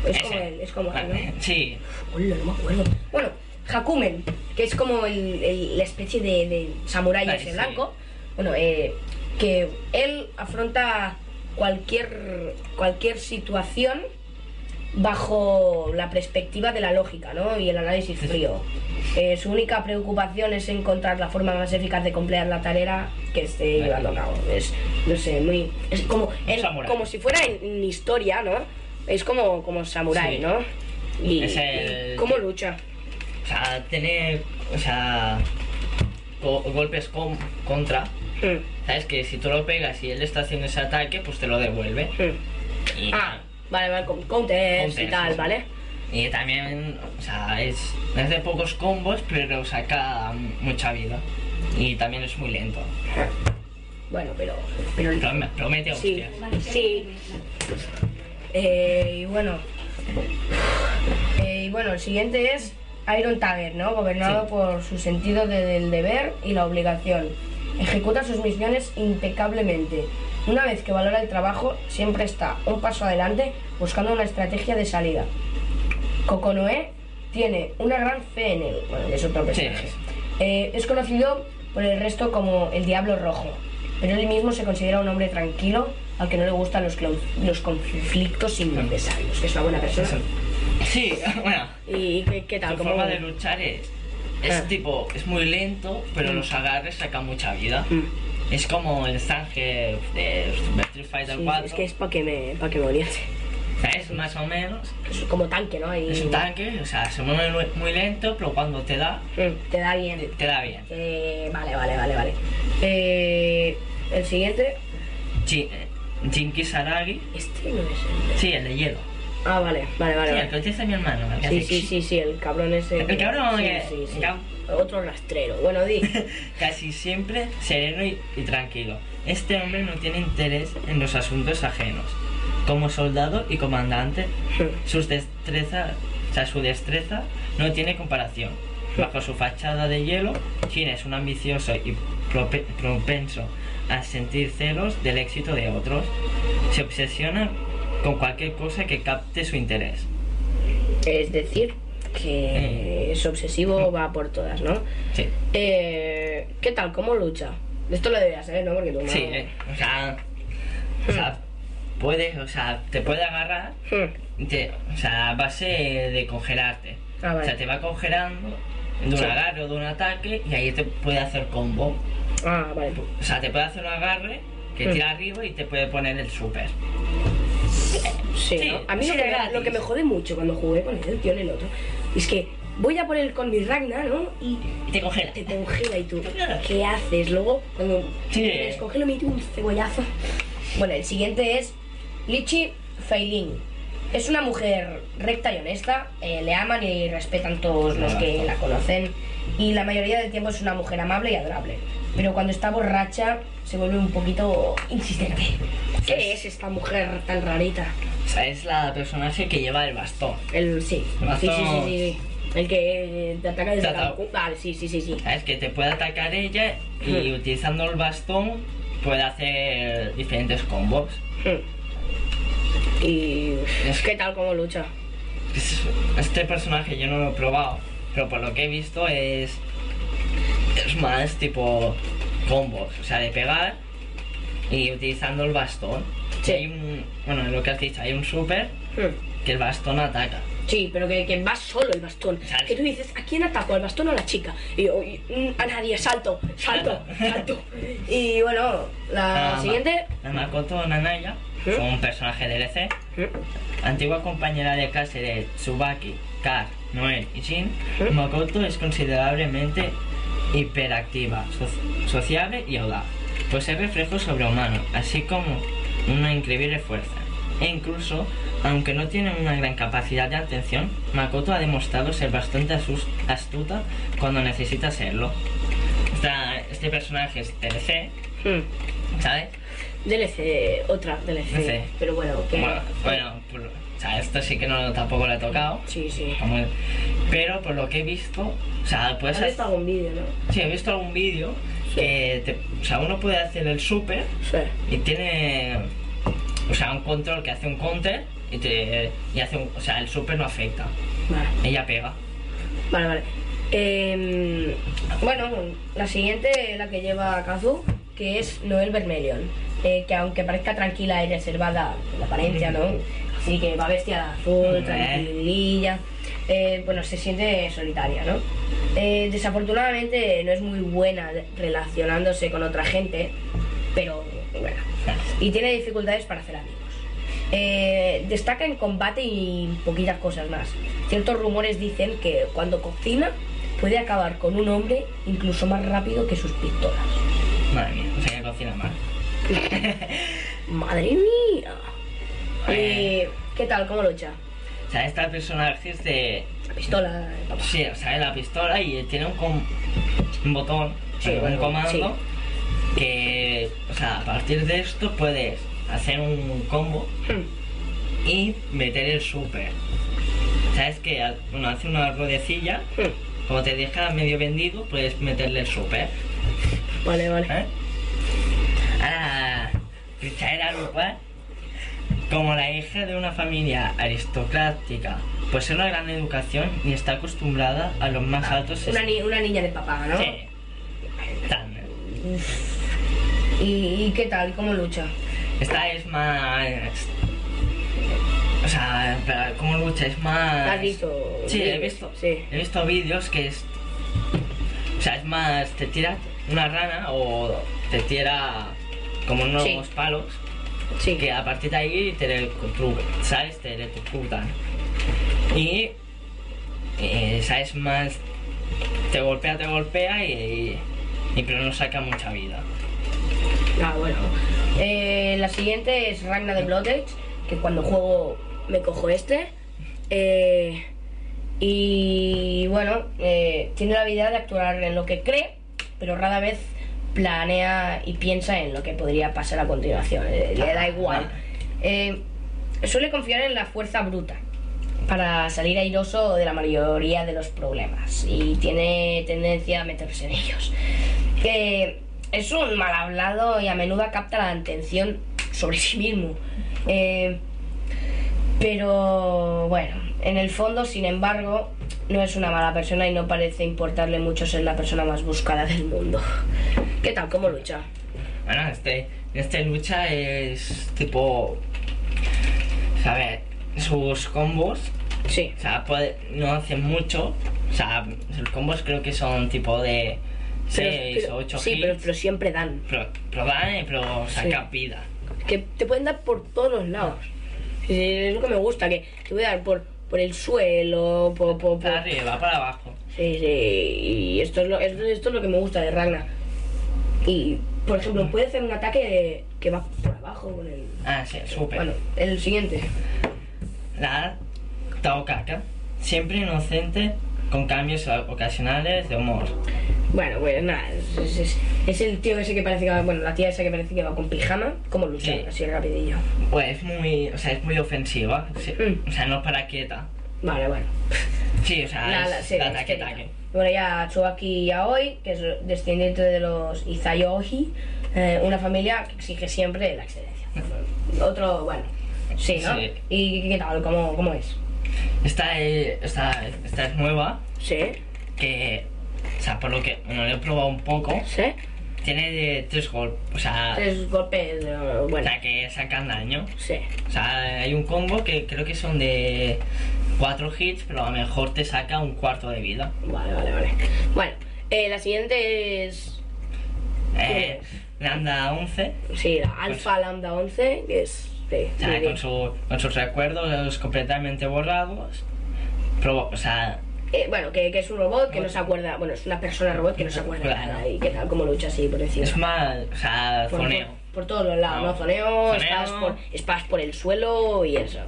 Es como él, es como él, ¿no? Sí, Hola, no me acuerdo. Bueno, Hakumen, que es como el- el- la especie de, de samurái Vale, ese sí. blanco. Bueno, eh, que él afronta cualquier, cualquier situación bajo la perspectiva de la lógica, ¿no? Y el análisis frío. Eh, su única preocupación es encontrar la forma más eficaz de completar la tarea que esté llevando a cabo. Es, no sé, muy... Es como, como si fuera en, en historia, ¿no? Es como, como samurái, Sí. ¿no? Y, Es el- y cómo lucha. o sea, tiene, o sea, go- golpes con- contra. Hmm, Sabes que si tú lo pegas y él está haciendo ese ataque, pues te lo devuelve. Y, Ah, vale, vale, con counters, y Counters, tal, sí. ¿vale? y también, o sea, es, es de pocos combos, pero saca mucha vida. Y también es muy lento. Bueno, pero... pero Pero me- pero mete sí, hostias. sí. Eh, y bueno... Eh, y bueno, el siguiente es Iron Tiger, ¿no? Gobernado Sí. por su sentido de- del deber y la obligación. Ejecuta sus misiones impecablemente. Una vez que valora el trabajo, siempre está un paso adelante buscando una estrategia de salida. Kokonoe tiene una gran fe en él. Bueno, es otro personaje. Sí. Eh, es conocido por el resto como el Diablo Rojo, pero él mismo se considera un hombre tranquilo al que no le gustan los, los conflictos innecesarios, que es una buena persona. Sí, bueno, ¿Y qué, qué tal? su ¿Cómo- forma de luchar es, es Ah. tipo, es muy lento, pero Mm. los agarres sacan mucha vida. Mm. Es como el Zangief de Street Fighter Sí, 4. es que es para que me, pa' que me más o menos. Es como tanque, ¿no? Y, Es un tanque, o sea, se mueve muy- muy lento, pero cuando te da, Mm, te da bien. te da bien. Eh, vale, vale, vale, vale. Eh, el siguiente. Ji- eh, Jinki Saragi, Este no es el. sí, el de hielo. Ah, vale, vale, vale. Sí, vale. el que utiliza mi hermano. el que Sí, hace sí, sí, sí, el cabrón ese. El cabrón, sí, eh, sí, sí. cab- Otro rastrero. Bueno, di. Casi siempre sereno y, y tranquilo. Este hombre no tiene interés en los asuntos ajenos. Como soldado y comandante, sus destreza, o sea, su destreza no tiene comparación. Bajo su fachada de hielo, Shin es un ambicioso y prope- propenso a sentir celos del éxito de otros. Se obsesiona con cualquier cosa que capte su interés. es decir, que es obsesivo, va por todas, ¿no? Sí, Eh, ¿Qué tal? ¿Cómo lucha? Esto lo deberías saber, ¿no? Porque tú no. sí, eh, o sea, o sea, puede, o sea, te puede agarrar Hmm. Te- o sea, a base de congelarte. Ah, vale. O sea, te va congelando de un Sí. agarre o de un ataque y ahí te puede hacer combo. Ah, vale. O sea, te puede hacer un agarre que Mm. tira arriba y te puede poner el super. Sí, Sí, ¿no? A mí sí, lo, que lo que me jode mucho cuando jugué con él, tío, en el otro, es que voy a poner con mi Ragnar, ¿no? Y Y te congela. te congela y tú. ¿qué haces? Luego, cuando Sí. me descongelo, me meto un cebollazo. Bueno, el siguiente es Lichi Feilin. Es una mujer recta y honesta, eh, le aman y respetan todos los que la conocen y la mayoría del tiempo es una mujer amable y adorable. Pero cuando está borracha se vuelve un poquito insistente. ¿Qué es esta mujer tan rarita? O sea, es la personaje que lleva el bastón. El sí. El Sí, sí, sí, sí, sí. El que te ataca desde la. Vale, sí, sí, sí, sí. ¿Sabes? Que te puede atacar ella y Mm. utilizando el bastón puede hacer diferentes combos. Hmm. Y Es- ¿qué tal como lucha? Es- Este personaje yo no lo he probado, pero por lo que he visto es. Es más tipo combos, o sea, de pegar y utilizando el bastón. Sí. Hay un. Bueno, lo que has dicho, hay un super Hmm. que el bastón ataca. Sí, pero que, que va solo el bastón. Sale. Que tú dices, ¿a quién ataco? ¿Al bastón o a la chica? Y yo, mm, a nadie, salto, salto, salto. Y bueno, la siguiente. La Makoto Nanaya, fue un personaje DLC, Hmm. antigua compañera de clase de Tsubaki, Kar, Noel y Shin. Makoto es considerablemente hiperactiva, so- sociable y audaz. Posee reflejos sobrehumanos, así como una increíble fuerza. E incluso, aunque no tiene una gran capacidad de atención, Makoto ha demostrado ser bastante astuta cuando necesita serlo. Esta- este personaje es TLC, Hmm. ¿sabes? DLC, otra DLC. DLC. Pero bueno, que. Bueno, bueno, por- sea, esto sí que no tampoco lo he tocado. Sí, sí. Pero por lo que he visto, o sea, puedes ¿Has visto algún vídeo, no? Sí, he visto algún vídeo que te- o sea, uno puede hacer el super Sí. y tiene o sea, un control que hace un counter y te y hace un, o sea, el super no afecta. Vale. Ella pega. Vale, vale. Em, bueno, la siguiente es la que lleva Kazu, que es Noel Vermelion. Eh, que aunque parezca tranquila y reservada la apariencia, ¿no? Así que va vestida de azul, tranquililla. eh, bueno, se siente solitaria, ¿no? Eh, desafortunadamente no es muy buena relacionándose con otra gente, pero bueno. Y tiene dificultades para hacer amigos. Eh, destaca en combate y poquitas cosas más. Ciertos rumores dicen que cuando cocina puede acabar con un hombre incluso más rápido que sus pistolas. Madre mía, o sea que cocina mal. ¡Madre mía! Eh. ¿Qué tal? ¿Cómo lucha? O sea, esta personaje es de La pistola, papá. Sí, o sea, es la pistola y tiene un, com- un botón, Sí, un bueno, comando sí. que, o sea, a partir de esto puedes hacer un combo Hmm, y meter el super. ¿Sabes que Bueno, hace una ruedecilla, hmm. como te deja medio vendido, puedes meterle el super. Vale, vale. ¿eh? Ahora, Richaera Lupa, como la hija de una familia aristocrática, posee una gran educación y está acostumbrada a los más altos Una, ni- una niña de papá, ¿no? Sí. Tan- ¿Y, y qué tal? ¿Cómo lucha? Esta es más. O sea, ¿cómo lucha? Es más. ¿Has visto? Sí, he visto. Sí. He visto vídeos que es. O sea, es más. Te tira una rana o te tira como unos Sí. palos Sí. que a partir de ahí te electrocutan, ¿sabes? Te electrocutan. Y. eh, ¿Sabes? Más. Te golpea, te golpea y. y pero no saca mucha vida. Ah, bueno. Eh, la siguiente es Ragna de Blood Edge, que cuando juego me cojo este. Eh, y bueno, eh, tiene la habilidad de actuar en lo que cree, pero rara vez planea y piensa en lo que podría pasar a continuación. Eh, le da igual. Eh, suele confiar en la fuerza bruta para salir airoso de la mayoría de los problemas y tiene tendencia a meterse en ellos. Es un mal hablado y a menudo capta la atención sobre sí mismo. Eh, pero bueno, en el fondo, sin embargo, no es una mala persona y no parece importarle mucho ser la persona más buscada del mundo. ¿Qué tal? ¿Cómo lucha? Bueno, este, este lucha es tipo. A ver, sus combos, Sí. o sea, puede- no hacen mucho. O sea, sus combos creo que son tipo de 6 Pero- o 8 sí, pero, pero siempre dan. Pero, pero dan, eh, pero saca vida. Que te pueden dar por todos los lados. Sí, sí, es lo que me gusta, que te voy a dar por, por el suelo, por... por, por- Para arriba, para abajo. Sí, sí, y esto es, lo, esto, esto es lo que me gusta de Ragnar. Y, por ejemplo, puede hacer un ataque que va por abajo con el... Ah, sí, súper. Bueno, el siguiente. La Taokaka, siempre inocente, con cambios ocasionales de humor. Bueno, pues nada, es, es- es- es el tío ese que parece que va, bueno, la tía esa que parece que va con pijama, como lucha, Sí. así rapidillo. Pues es muy, o sea, es muy ofensiva. sí, Mm. O sea, no para quieta. Vale, bueno. Sí, o sea, La- es la- sí, de la ataque. Bueno, ya Tsubaki Yaoi, que es descendiente de los Izayoji, eh, una familia que exige siempre la excelencia. Otro, bueno, sí, ¿no? Sí. ¿Y qué tal? ¿Cómo, cómo es? Esta es, esta, esta es nueva, Sí, que, o sea, por lo que, bueno, lo he probado un poco, sí. tiene de tres golpes, o sea, Tres golpes, eh, o bueno, sea, que sacan daño. sí. O sea, hay un combo que creo que son de cuatro hits, pero a lo mejor te saca un cuarto de vida. Vale, vale, vale. Bueno, eh, la siguiente es, Eh, Lambda 11, sí, la Alpha Lambda 11, que es, sí, muy bien. con, su- con sus recuerdos completamente borrados. Pero, o sea, Eh, bueno, que, que es un robot que no se acuerda, bueno, es una persona robot que no se acuerda Claro. nada. ¿Y qué tal? ¿Cómo lucha así por encima? es más, o sea, por, zoneo. por- por todos los lados, No. ¿no? Zoneo, Zoneo. Espadas, por, espadas por el suelo y eso.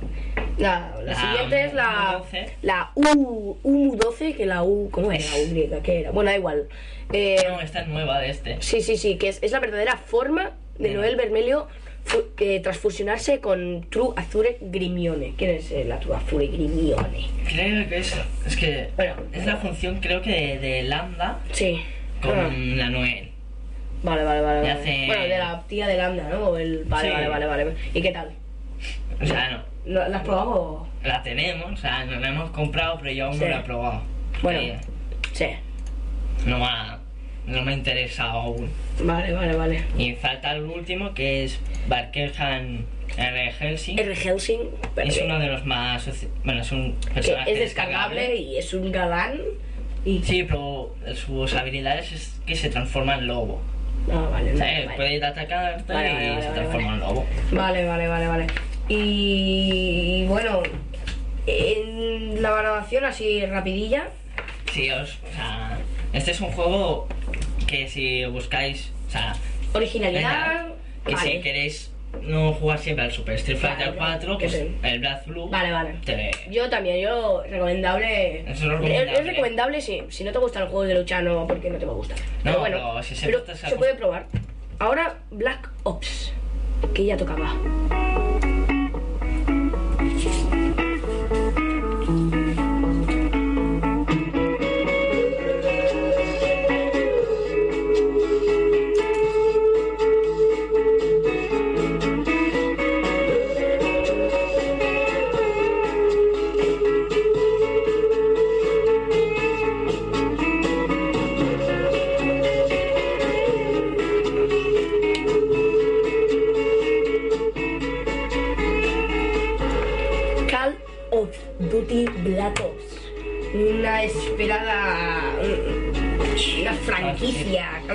La, la La siguiente es la, U12. la U, U12, que la U... ¿Cómo era la U griega? ¿Qué era? Bueno, da igual. Eh, No, esta es nueva de este. sí, sí, sí, que es, es la verdadera forma de. Noel Vermelio eh, tras fusionarse con True Azure Grimione. ¿Quién es eh, la True Azure Grimione? Creo que es. Es que. Bueno, es la función, creo que de, de Lambda Sí. con Ah, la Noel. vale, vale, vale. Me vale. hace- Bueno, de la tía de Lambda, ¿no? El... Vale, Sí. vale, vale, vale. ¿Y qué tal? O sea, no. ¿Lo- ¿La has probado? o- La tenemos, o sea, nos la hemos comprado, pero yo aún Sí. no la he probado. Bueno. Eh, Sí. no, ha- no me ha interesado aún. Vale, vale, vale. Y falta el último que es Barkelhan R. Helsing. R. Helsing, Es uno de los más. Bueno, es un que personaje es descargable y es un galán. Y... Sí, pero sus habilidades es que se transforma en lobo. Ah, vale, O sea, vale, puede ir a atacar Vale, y vale, se transforma en lobo. Vale, vale, vale, vale. Y bueno, en la valoración así rapidilla. Sí, os, o sea, este es un juego que si buscáis, o sea, Originalidad. que Vale. si queréis no jugar siempre al Super Street Fighter vale, 4, que pues sí. el Black Blue Vale, vale. te- Yo también, yo recomendable. Es recomendable. Es recomendable, sí. Si no te gustan los juegos de lucha, no, porque no te va a gustar. No, pero bueno, pero si se pero se puede probar. Ahora, Black Ops, que ya tocaba.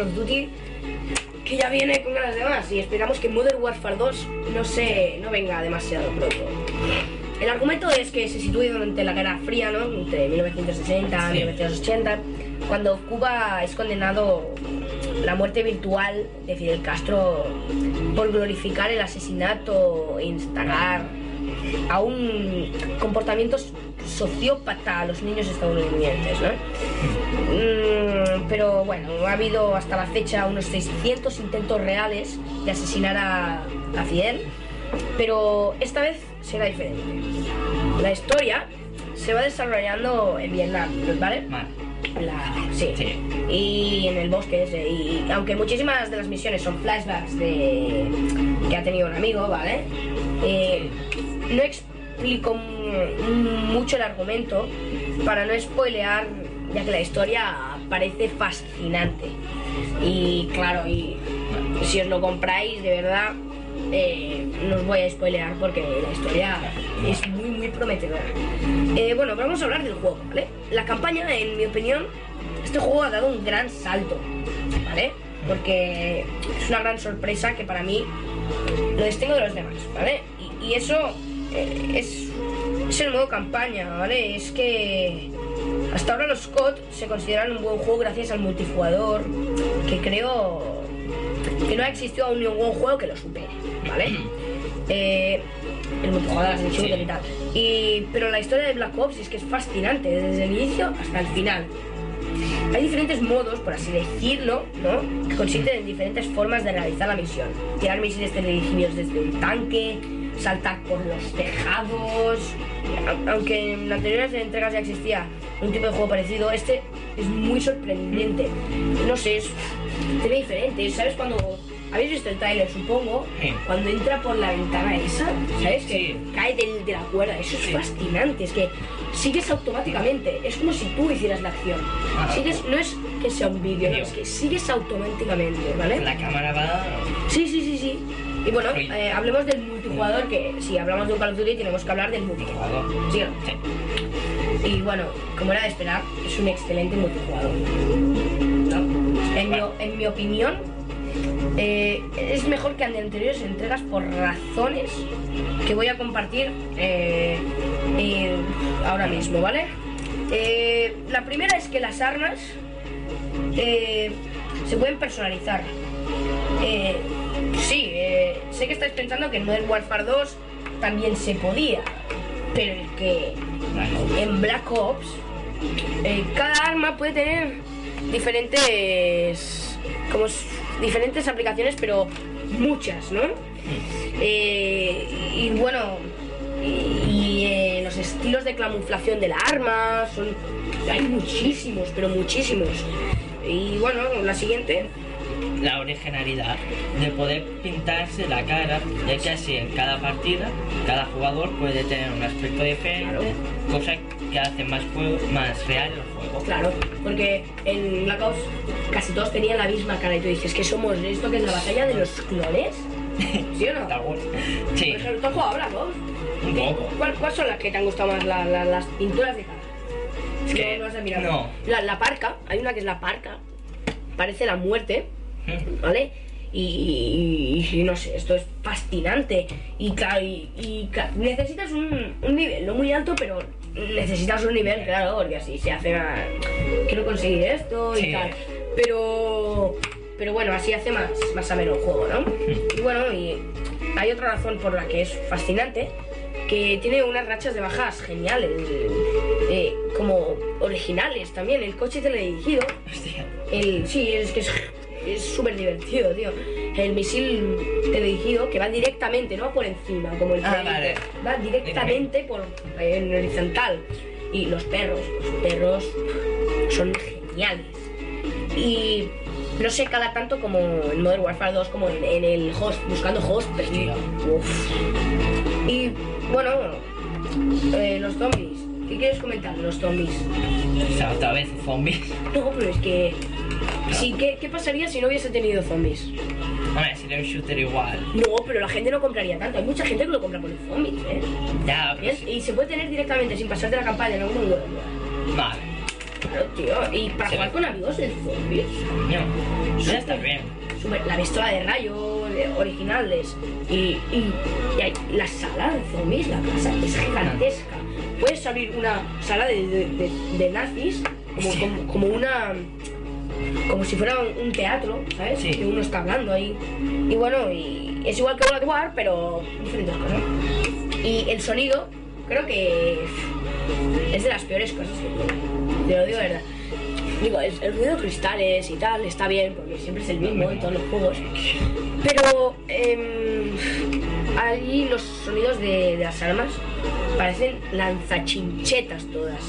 Of Duty que ya viene con ganas de más. Y esperamos que Modern Warfare 2 no se. no venga demasiado pronto. El argumento es que se sitúa durante la Guerra Fría, ¿no? Entre 1960 y Sí. 1980, cuando Cuba es condenado la muerte virtual de Fidel Castro por glorificar el asesinato e instalar a un comportamiento sociópata a los niños estadounidenses, ¿no? Mm, pero bueno, ha habido hasta la fecha unos 600 intentos reales de asesinar a, a Fidel, pero esta vez será diferente. La historia se va desarrollando en Vietnam, ¿vale? La- sí. Sí. Y en el bosque ese. Y aunque muchísimas de las misiones son flashbacks de que ha tenido un amigo, ¿vale? Eh, no explico mu- mucho el argumento para no spoilear, ya que la historia parece fascinante. Y claro, y si os lo compráis, de verdad, eh, no os voy a spoilear porque la historia es muy, muy prometedora. Eh, bueno, vamos a hablar del juego, ¿vale? La campaña, en mi opinión, este juego ha dado un gran salto, ¿vale? Porque es una gran sorpresa que para mí lo distingo de los demás, ¿vale? Y, eso es, es el modo campaña, ¿vale? Es que hasta ahora los COD se consideran un buen juego gracias al multijugador, que creo que no ha existido aún ningún juego que lo supere, ¿vale? Eh, el multijugador, el shooter y tal. Y, pero la historia de Black Ops es que es fascinante, desde el inicio hasta el final. Hay diferentes modos, por así decirlo, ¿no? Que consisten en diferentes formas de realizar la misión. Tirar misiles teledirigidos desde un tanque, saltar por los tejados. Aunque en anteriores entregas ya existía un tipo de juego parecido, este es muy sorprendente. No sé, es tiene diferente. ¿Sabes cuando habéis visto el trailer, supongo? Sí. Cuando entra por la ventana esa, ¿sabes? Que Sí. cae del- de la cuerda. Eso es Sí. fascinante. Es que sigues automáticamente. Es como si tú hicieras la acción. Ah. Sigues, no es que sea un vídeo, no, es que sigues automáticamente, ¿vale? La cámara va. Sí, sí, sí, sí. Y bueno, eh, hablemos del multijugador, que si hablamos de un Call of Duty tenemos que hablar del multijugador. ¿Sí no? Sí. Y bueno, como era de esperar, es un excelente multijugador. ¿no? En, mi, Bueno. en mi opinión, eh, es mejor que en anteriores entregas por razones que voy a compartir eh, eh, ahora mismo, ¿vale? La primera es que las armas se pueden personalizar. Sí, eh, sé que estáis pensando que en Modern Warfare 2 también se podía, pero es que en Black Ops eh, cada arma puede tener diferentes como diferentes aplicaciones pero muchas, ¿no? Eh, y bueno, y, los estilos de camuflación de la arma son. Hay muchísimos, pero muchísimos. Y bueno, la siguiente. La originalidad de poder pintarse la cara, ya que así en cada partida, cada jugador puede tener un aspecto diferente, cosa que hace más, juego, más real el juego. Claro, porque en Black Ops casi todos tenían la misma cara y tú dices que somos esto que es la batalla de los clones. ¿Sí o no? Sí, Por ejemplo, ¿tú has Black Ops? un poco. ¿Cuál- ¿Cuáles son las que te han gustado más? La- la- las pinturas de cara. Es que no, no has no. La, la parca, hay una que es la parca. Parece la muerte, ¿vale? Y, y- y no sé, esto es fascinante. Y y, necesitas un, un nivel, no muy alto, pero necesitas un nivel, claro, porque así se hace más. Quiero conseguir esto y Sí. tal. Pero. Pero bueno, así hace más, más ameno el juego, ¿no? Y bueno, y hay otra razón por la que es fascinante, que tiene unas rachas de bajas geniales, eh, como originales también. El coche teledirigido, Hostia. el, sí, es que es es súper divertido, tío. El misil teledirigido que va directamente, no por encima, como el Ah, vale. va directamente por en horizontal. Y los perros, los perros son geniales. Y no se cala tanto como en Modern Warfare 2, como en, en el host, buscando host. Hostia. Uf. Y bueno, eh, los zombies. ¿Qué quieres comentar de los zombies? O sea, otra vez zombies. No, pero es que. Sí, ¿qué, ¿Qué pasaría si no hubiese tenido zombies? Hombre, sería un shooter igual. No, pero la gente no compraría tanto. Hay mucha gente que lo compra por los zombies, ¿eh? Ya, pero. Y se puede tener directamente sin pasar de la campaña en algún lugar. Vale. Claro, tío. Y para jugar con amigos de zombies. No. Ya está bien. Super- la pistola de rayo originales. Y, y, y hay- la sala de zombies, la casa, es gigantesca. Puedes abrir una sala de, de- de- de nazis como, Sí. como, como una. Como si fuera un, teatro, ¿sabes? Sí. Que uno está hablando ahí. Y bueno, y es igual que World War, pero diferentes cosas. Y el sonido, creo que es de las peores cosas que. Te lo digo de verdad. Digo, el, el ruido de cristales y tal está bien, porque siempre es el mismo en todos los juegos. Pero em, allí los sonidos de, de las armas parecen lanzachinchetas todas.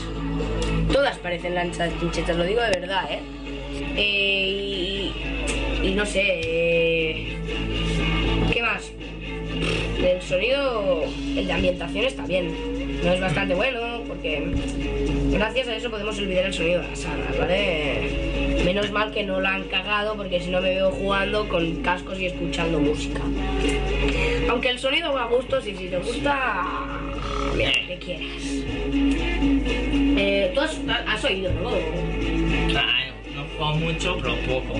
Todas parecen lanzachinchetas, lo digo de verdad, ¿eh? Eh, y, no sé, eh, ¿qué más? El sonido, el de ambientación está bien. No es bastante bueno porque gracias a eso podemos olvidar el sonido de las salas, ¿vale? Menos mal que no la han cagado porque si no me veo jugando con cascos y escuchando música. Aunque el sonido va a gustos y si te gusta, mira, que quieras. Eh, ¿Tú has, has oído, no? Ah, no, no juego mucho, pero poco.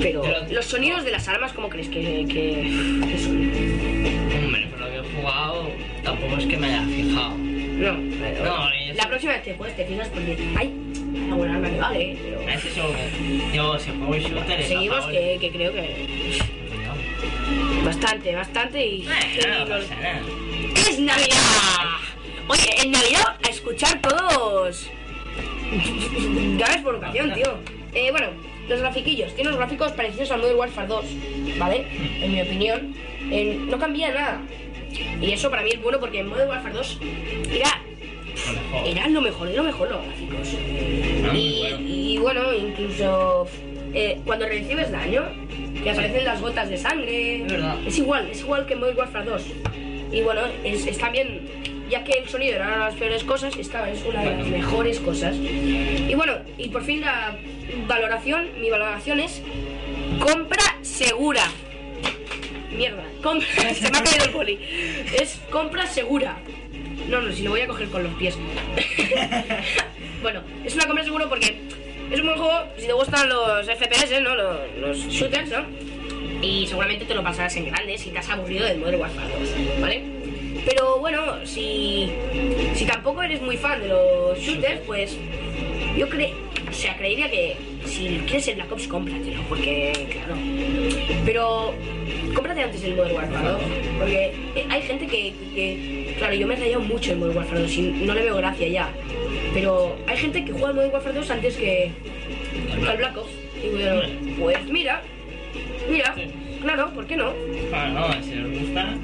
Pero Pero- los sonidos de las armas, ¿cómo crees que, que, que son? hombre, por lo que he jugado, tampoco es que me haya fijado. No, pero No, la próxima vez te puedes, te fijas porque hay alguna arma que vale, pero Es que yo si juego shooter es seguimos que, que creo que No. bastante, bastante y... Eh, no pasa nada. ¡Es Navidad! Oye, en Navidad a escuchar todos. Gracias por ocasión, tío. Eh, bueno, los grafiquillos. Tiene unos gráficos parecidos al Modern Warfare 2, ¿vale? En mi opinión. Eh, no cambia nada. Y eso para mí es bueno porque en Modern Warfare 2 era, lo era lo mejor, lo mejor los gráficos. Ah, Y, bueno. y bueno, incluso eh, cuando recibes daño, que aparecen las gotas de sangre. Es igual, es igual que en Modern Warfare 2. Y bueno, es, está bien, ya que el sonido era una de las peores cosas, esta es una de las mejores cosas. Y bueno, y por fin la valoración, mi valoración es compra segura. Mierda, compra, se me ha caído el poli. Es compra segura. No, no, si lo voy a coger con los pies. bueno, es una compra segura porque es un buen juego si te gustan los FPS, ¿no? Los, shooters, ¿no? Y seguramente te lo pasarás en grande si te has aburrido del Modern Warfare 2, ¿vale? Pero bueno, si, si tampoco eres muy fan de los shooters, pues yo creo, o sea, creería que si quieres el Black Ops, cómpratelo, porque, claro. Pero cómprate antes el Modern Warfare 2, porque hay gente que, que- claro, yo me he rayado mucho en Modern Warfare 2 y no le veo gracia ya. Pero hay gente que juega al Modern Warfare 2 antes que, al Black Ops. Y bueno, pues mira, Mira, claro, ¿por qué no? Bueno, no, si les gusta,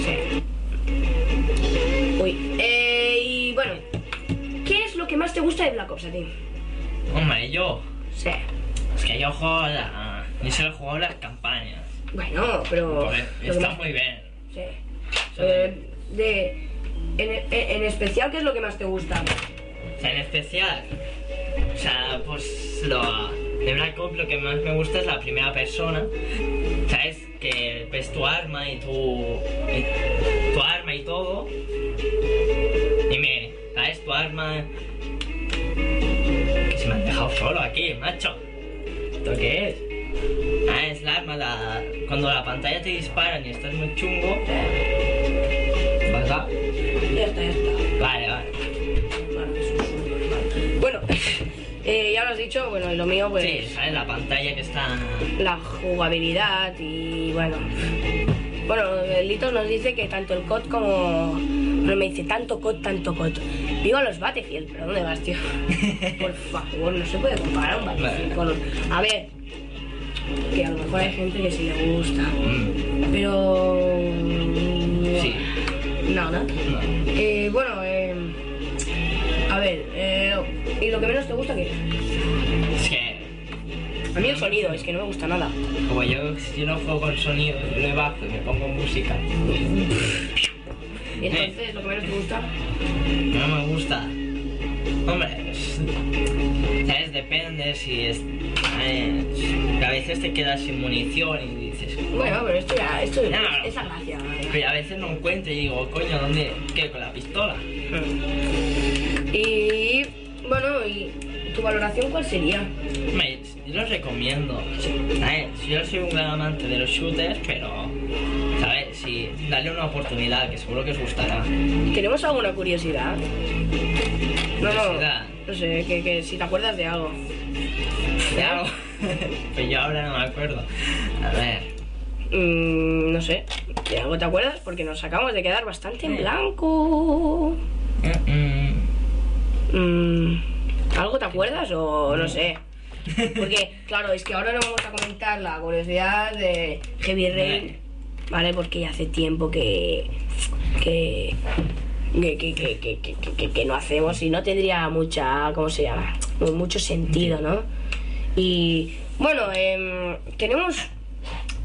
Sí. Uy, eh, y bueno, ¿qué es lo que más te gusta de Black Ops a ti? hombre, yo, Sí. es que yo juego la, yo solo juego las campañas, Bueno, pero... porque está más- muy bien. Sí. Eh, de, en, en- en especial, ¿qué es lo que más te gusta? En especial, o sea, pues lo de Black Ops lo que más me gusta es la primera persona, ¿sabes? Que ves tu arma y tu, y tu arma y todo, y me, ¿sabes? Tu arma, que se me han dejado solo aquí, macho. ¿Esto qué es? Ah, es la arma, la, cuando la pantalla te disparan y estás muy chungo, ¿verdad? Ya está, ya está. Vale, vale. Eh, ya lo has dicho, bueno, y lo mío, pues... Sí, ¿sabes? La pantalla que está... la jugabilidad y bueno. Bueno, el Litos nos dice que tanto el COD como. Pero me dice tanto COD, tanto COD. Viva los Battlefield, pero ¿dónde vas, tío? Por favor, no se puede comparar un Battlefield con un. A ver, que a lo mejor hay gente que sí le gusta, Mm, pero. Sí. No, ¿no? no. Eh, bueno, eh, a ver, eh, ¿y lo que menos te gusta qué? es? Es que, A mí el sonido, es que no me gusta nada. como yo, yo no juego con sonido, yo le bajo y me pongo música. Y entonces, lo que menos te gusta. No me gusta. Hombre, es- ¿sabes? Depende si es... eh, a veces te quedas sin munición y dices... Bueno, pero esto ya, esto No, no. es la gracia. Pero a veces no encuentro y digo, coño, ¿dónde? ¿Qué? ¿Con la pistola? Y bueno, ¿y tu valoración cuál sería? Hombre, yo los recomiendo. ¿Sabes? Yo soy un gran amante de los shooters, pero... ¿Sabes? Si dale una oportunidad, que seguro que os gustará. ¿Tenemos alguna curiosidad? No, no, no sé, que, que si te acuerdas de algo. ¿De algo? pues yo ahora no me acuerdo. A ver. Mm, no sé, ¿de algo te acuerdas? Porque nos acabamos de quedar bastante en blanco. Mm, mm. Mm, ¿Algo te acuerdas o no sé? Porque, claro, es que ahora no vamos a comentar la curiosidad de Heavy Rain, ¿vale? Porque ya hace tiempo que. que. que, que, que, no hacemos y no tendría mucha. ¿cómo se llama? Mucho sentido, ¿no? Y. bueno, em, tenemos.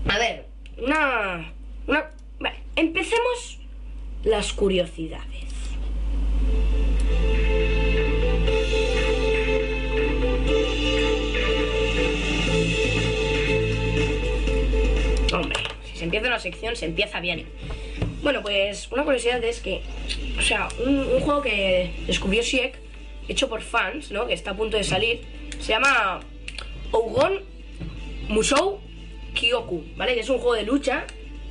a ver, una. una. vale, empecemos las curiosidades. Empieza una sección, se empieza bien. Bueno, pues una curiosidad es que, o sea, un, un juego que descubrió Siek, hecho por fans, ¿no? Que está a punto de salir, se llama Ougon Musou Kyoku, ¿vale? Que es un juego de lucha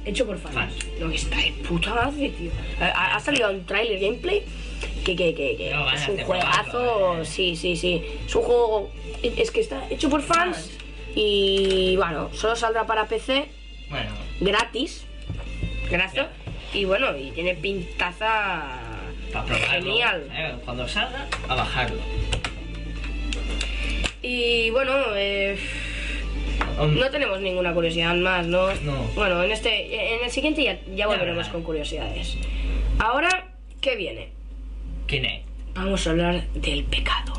hecho por fans. Fans. Lo que está de puta madre, tío. Ha, ha salido un trailer gameplay que, que, que, que No, es un juegazo. Sí, sí, sí. Es un juego. Es que está hecho por fans. Y bueno, solo saldrá para PC gratis. Gracias. Y bueno, y tiene pintaza. para probarlo. Genial. eh, cuando salga, a bajarlo. Y bueno, eh, no tenemos ninguna curiosidad más, ¿no? No. Bueno, en este, en el siguiente ya, ya volveremos con curiosidades. Ahora, ¿qué viene? Kinect. Vamos a hablar del pecado.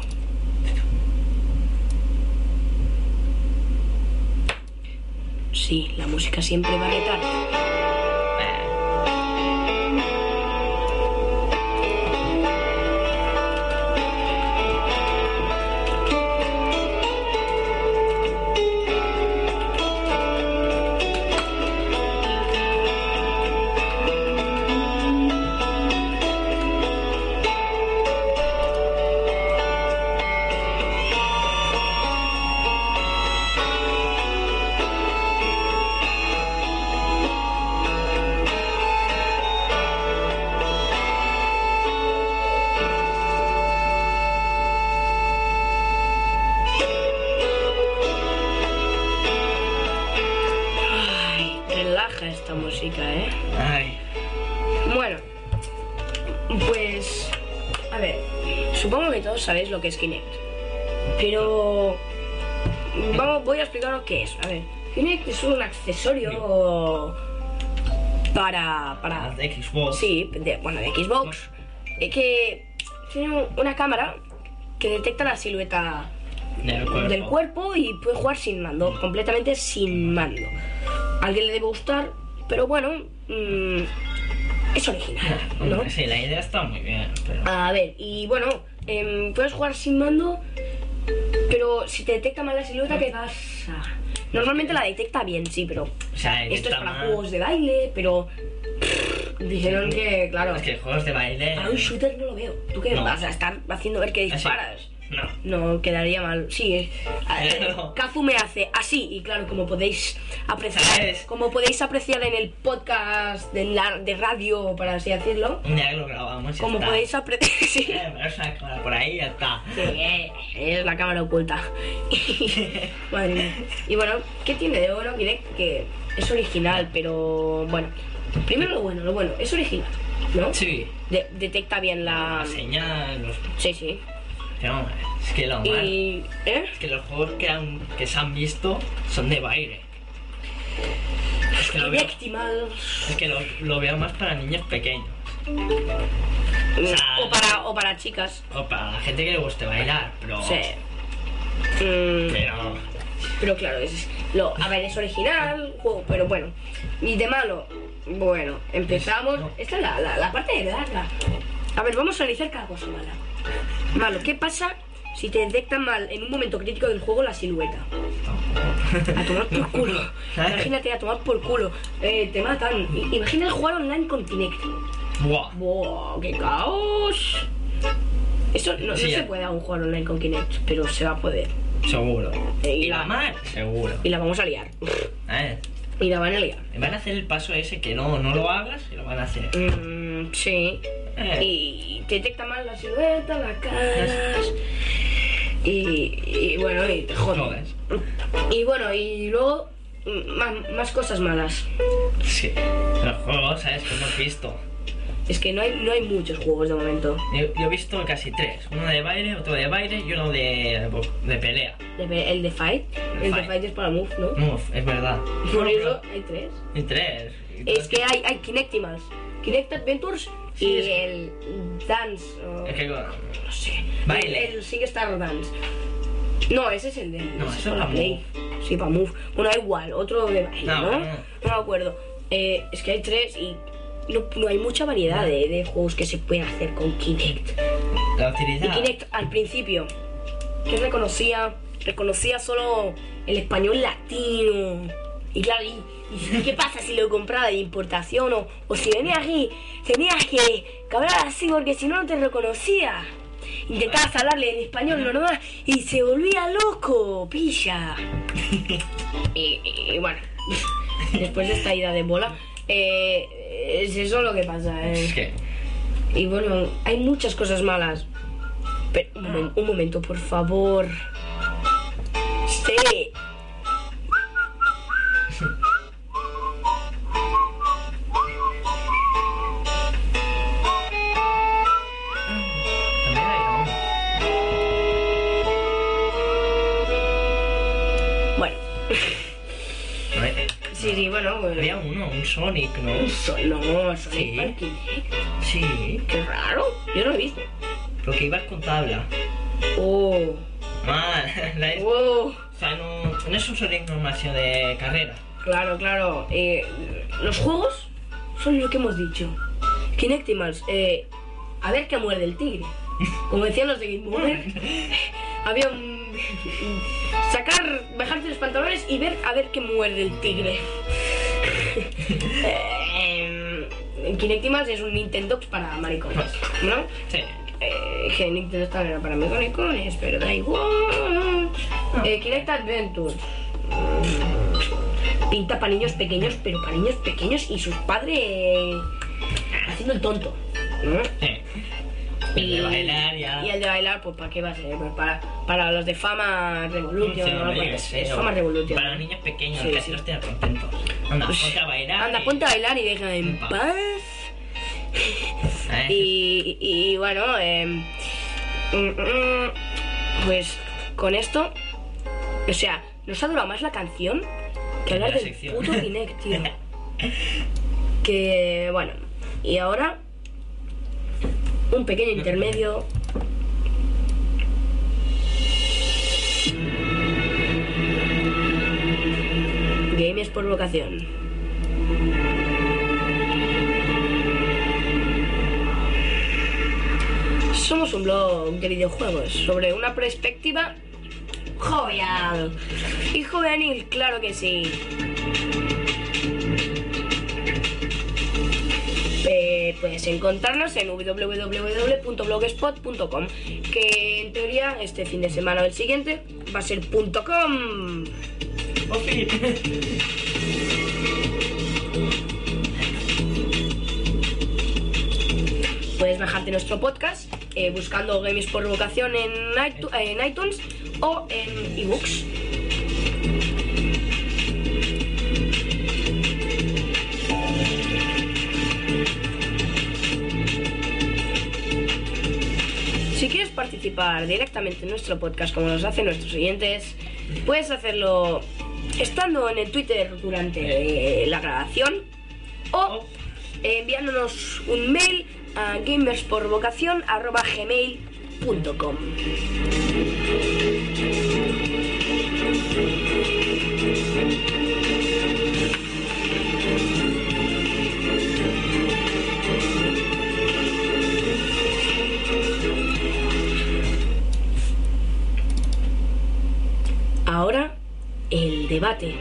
Sí, la música siempre va a retar. Lo que es Kinect. Pero. Vamos, voy a explicaros qué es. A ver, Kinect es un accesorio para, para, De Xbox. Sí, de- bueno, de Xbox. Es que tiene una cámara que detecta la silueta Del cuerpo. del cuerpo y puede jugar sin mando, completamente sin mando. A alguien le debe gustar, pero bueno, mm, es original, ¿no? Sí, la idea está muy bien, pero... A ver, y bueno, em, puedes jugar sin mando, pero si te detecta mal la silueta, ¿qué pasa? Normalmente la detecta bien, sí, pero O sea, esto es para mal. juegos de baile, pero pff, dijeron que, claro, Es que juegos de baile... para un shooter no lo veo. ¿Tú qué No. vas a estar haciendo ver que Así. No. No, quedaría mal. Sí, eh, No. Kazu me hace así y claro, como podéis apreciar, ¿Sabes? como podéis apreciar en el podcast de, la, de radio, para así decirlo, día lo grabamos como está. podéis apreciar, sí, Eh, por ahí ya está. Sí, eh, es la cámara oculta. Madre mía. Y bueno, ¿qué tiene de bueno Kinect? Que es original, pero bueno. Primero lo bueno, lo bueno, es original, ¿no? Sí. De- detecta bien la... La señal, los... Sí, sí. No, es que lo mal... Y... ¿Eh? Es que los juegos que, han, que se han visto son de baile. Es que lo veo, es que lo, lo veo más para niños pequeños. sea, O para, o para chicas. O para la gente que le guste bailar, pero... Sí. Mm, Pero... Pero claro, es lo, a ver, es original, juego, pero bueno. Y de malo, bueno, empezamos. Esta es la, la, la parte de larga. A ver, vamos a analizar cada cosa mala. Malo, ¿qué pasa si te detectan mal en un momento crítico del juego la silueta? A tomar por culo. Imagínate, a tomar por culo. Eh, te matan. Imagina el jugar online con Kinect. Buah. ¡Buah! ¡Qué caos! Eso no, no Sí, se puede aún jugar online con Kinect, pero se va a poder. Seguro. Eh, y la- mar, seguro. Y la vamos a liar. Eh, Y la van a liar. van a hacer el paso ese que no, no lo hagas y lo van a hacer. Mm, sí. Eh. Y te detecta mal la silueta, la caras. Y, y bueno, y te jodes. Y bueno, y luego mm, más, más cosas malas. Sí. Los juegos, ¿sabes? Que hemos visto. Es que no hay, no hay muchos juegos de momento. Yo, yo he visto casi tres. Uno de baile, otro de baile y uno de, de pelea. De- El de Fight. El de Fight. Fight es para Move, ¿no? No, es verdad. Por eso hay tres. Y tres. Es que hay, hay Kinectimals. Kinect Adventures Sí, y es el Dance. o- Es que... no sé. Baile. El, el SingStar Dance. No, ese es el de. No, eso es es la Play. Sí, para Move. Bueno, da igual, otro de baile, No, ¿no? no. No, me acuerdo. Eh, es que hay tres y no, no hay mucha variedad de, de juegos que se pueden hacer con Kinect. La Y utilidad... Kinect al principio, que reconocía, reconocía solo el español latino. Y claro, y, y ¿qué pasa si lo compraba de importación? O, o si venía aquí, tenías que, que hablar así porque si no no te reconocía. Intentabas hablarle en español normal y se volvía loco, pilla. Y, y- y bueno, después de esta ida de bola, eh, es eso lo que pasa. eh. Es que... Y bueno, hay muchas cosas malas. Pero un, momen- un momento, por favor. Sí. Sí, sí, bueno. pues- Había uno, un Sonic, ¿no? No, Sonic Sí. para Kinect. Sí. Qué raro. Yo no lo he visto. Pero que ibas con tabla. Oh. Ah, la es... Wow. O sea, no, no es un Sonic normal, sino de carrera. Claro, claro. Eh, los juegos son lo que hemos dicho. Kinectimals. Eh, a ver qué muerde el tigre. Como decían los de Game Over. había un... Sacar, bajarte los pantalones y ver a ver qué muerde el tigre. eh, Kinectimals es un Nintendo para maricones, ¿no? Sí. Eh, que Nintendo está era para maricones, pero da igual. Eh, Kinect Adventures. Mm, Pinta para niños pequeños, pero para niños pequeños y sus padres haciendo el tonto. ¿no? Sí. El de bailar ya. Y el de bailar, pues ¿para qué va a ser? Pues para, para los de Fama Revolution, Sí, ¿no? hombre, Porque yo es, sé, es o Fama Revolution. Para los niños pequeños, Sí, que así sí. los tienen contentos. Anda, ponte a bailar. Anda, y- ponte a bailar y deja en paz. ¿eh? Y, y- y bueno, em, mm, mm, pues con esto, o sea, nos ha durado más la canción que hablar La del sección. puto Kinect, tío. que bueno, y ahora un pequeño intermedio. Games por vocación. Somos un blog de videojuegos sobre una perspectiva jovial y juvenil, claro que sí. Eh, puedes encontrarnos en www.blogspot.com que en teoría este fin de semana o el siguiente va a ser .com fin. Puedes bajarte nuestro podcast eh, buscando Games por Vocación en iTunes o en ebooks. Participar directamente en nuestro podcast como nos hacen nuestros oyentes, puedes hacerlo estando en el Twitter durante eh, la grabación o eh, enviándonos un mail a gamersporvocación.gmail.com Ahora, el debate.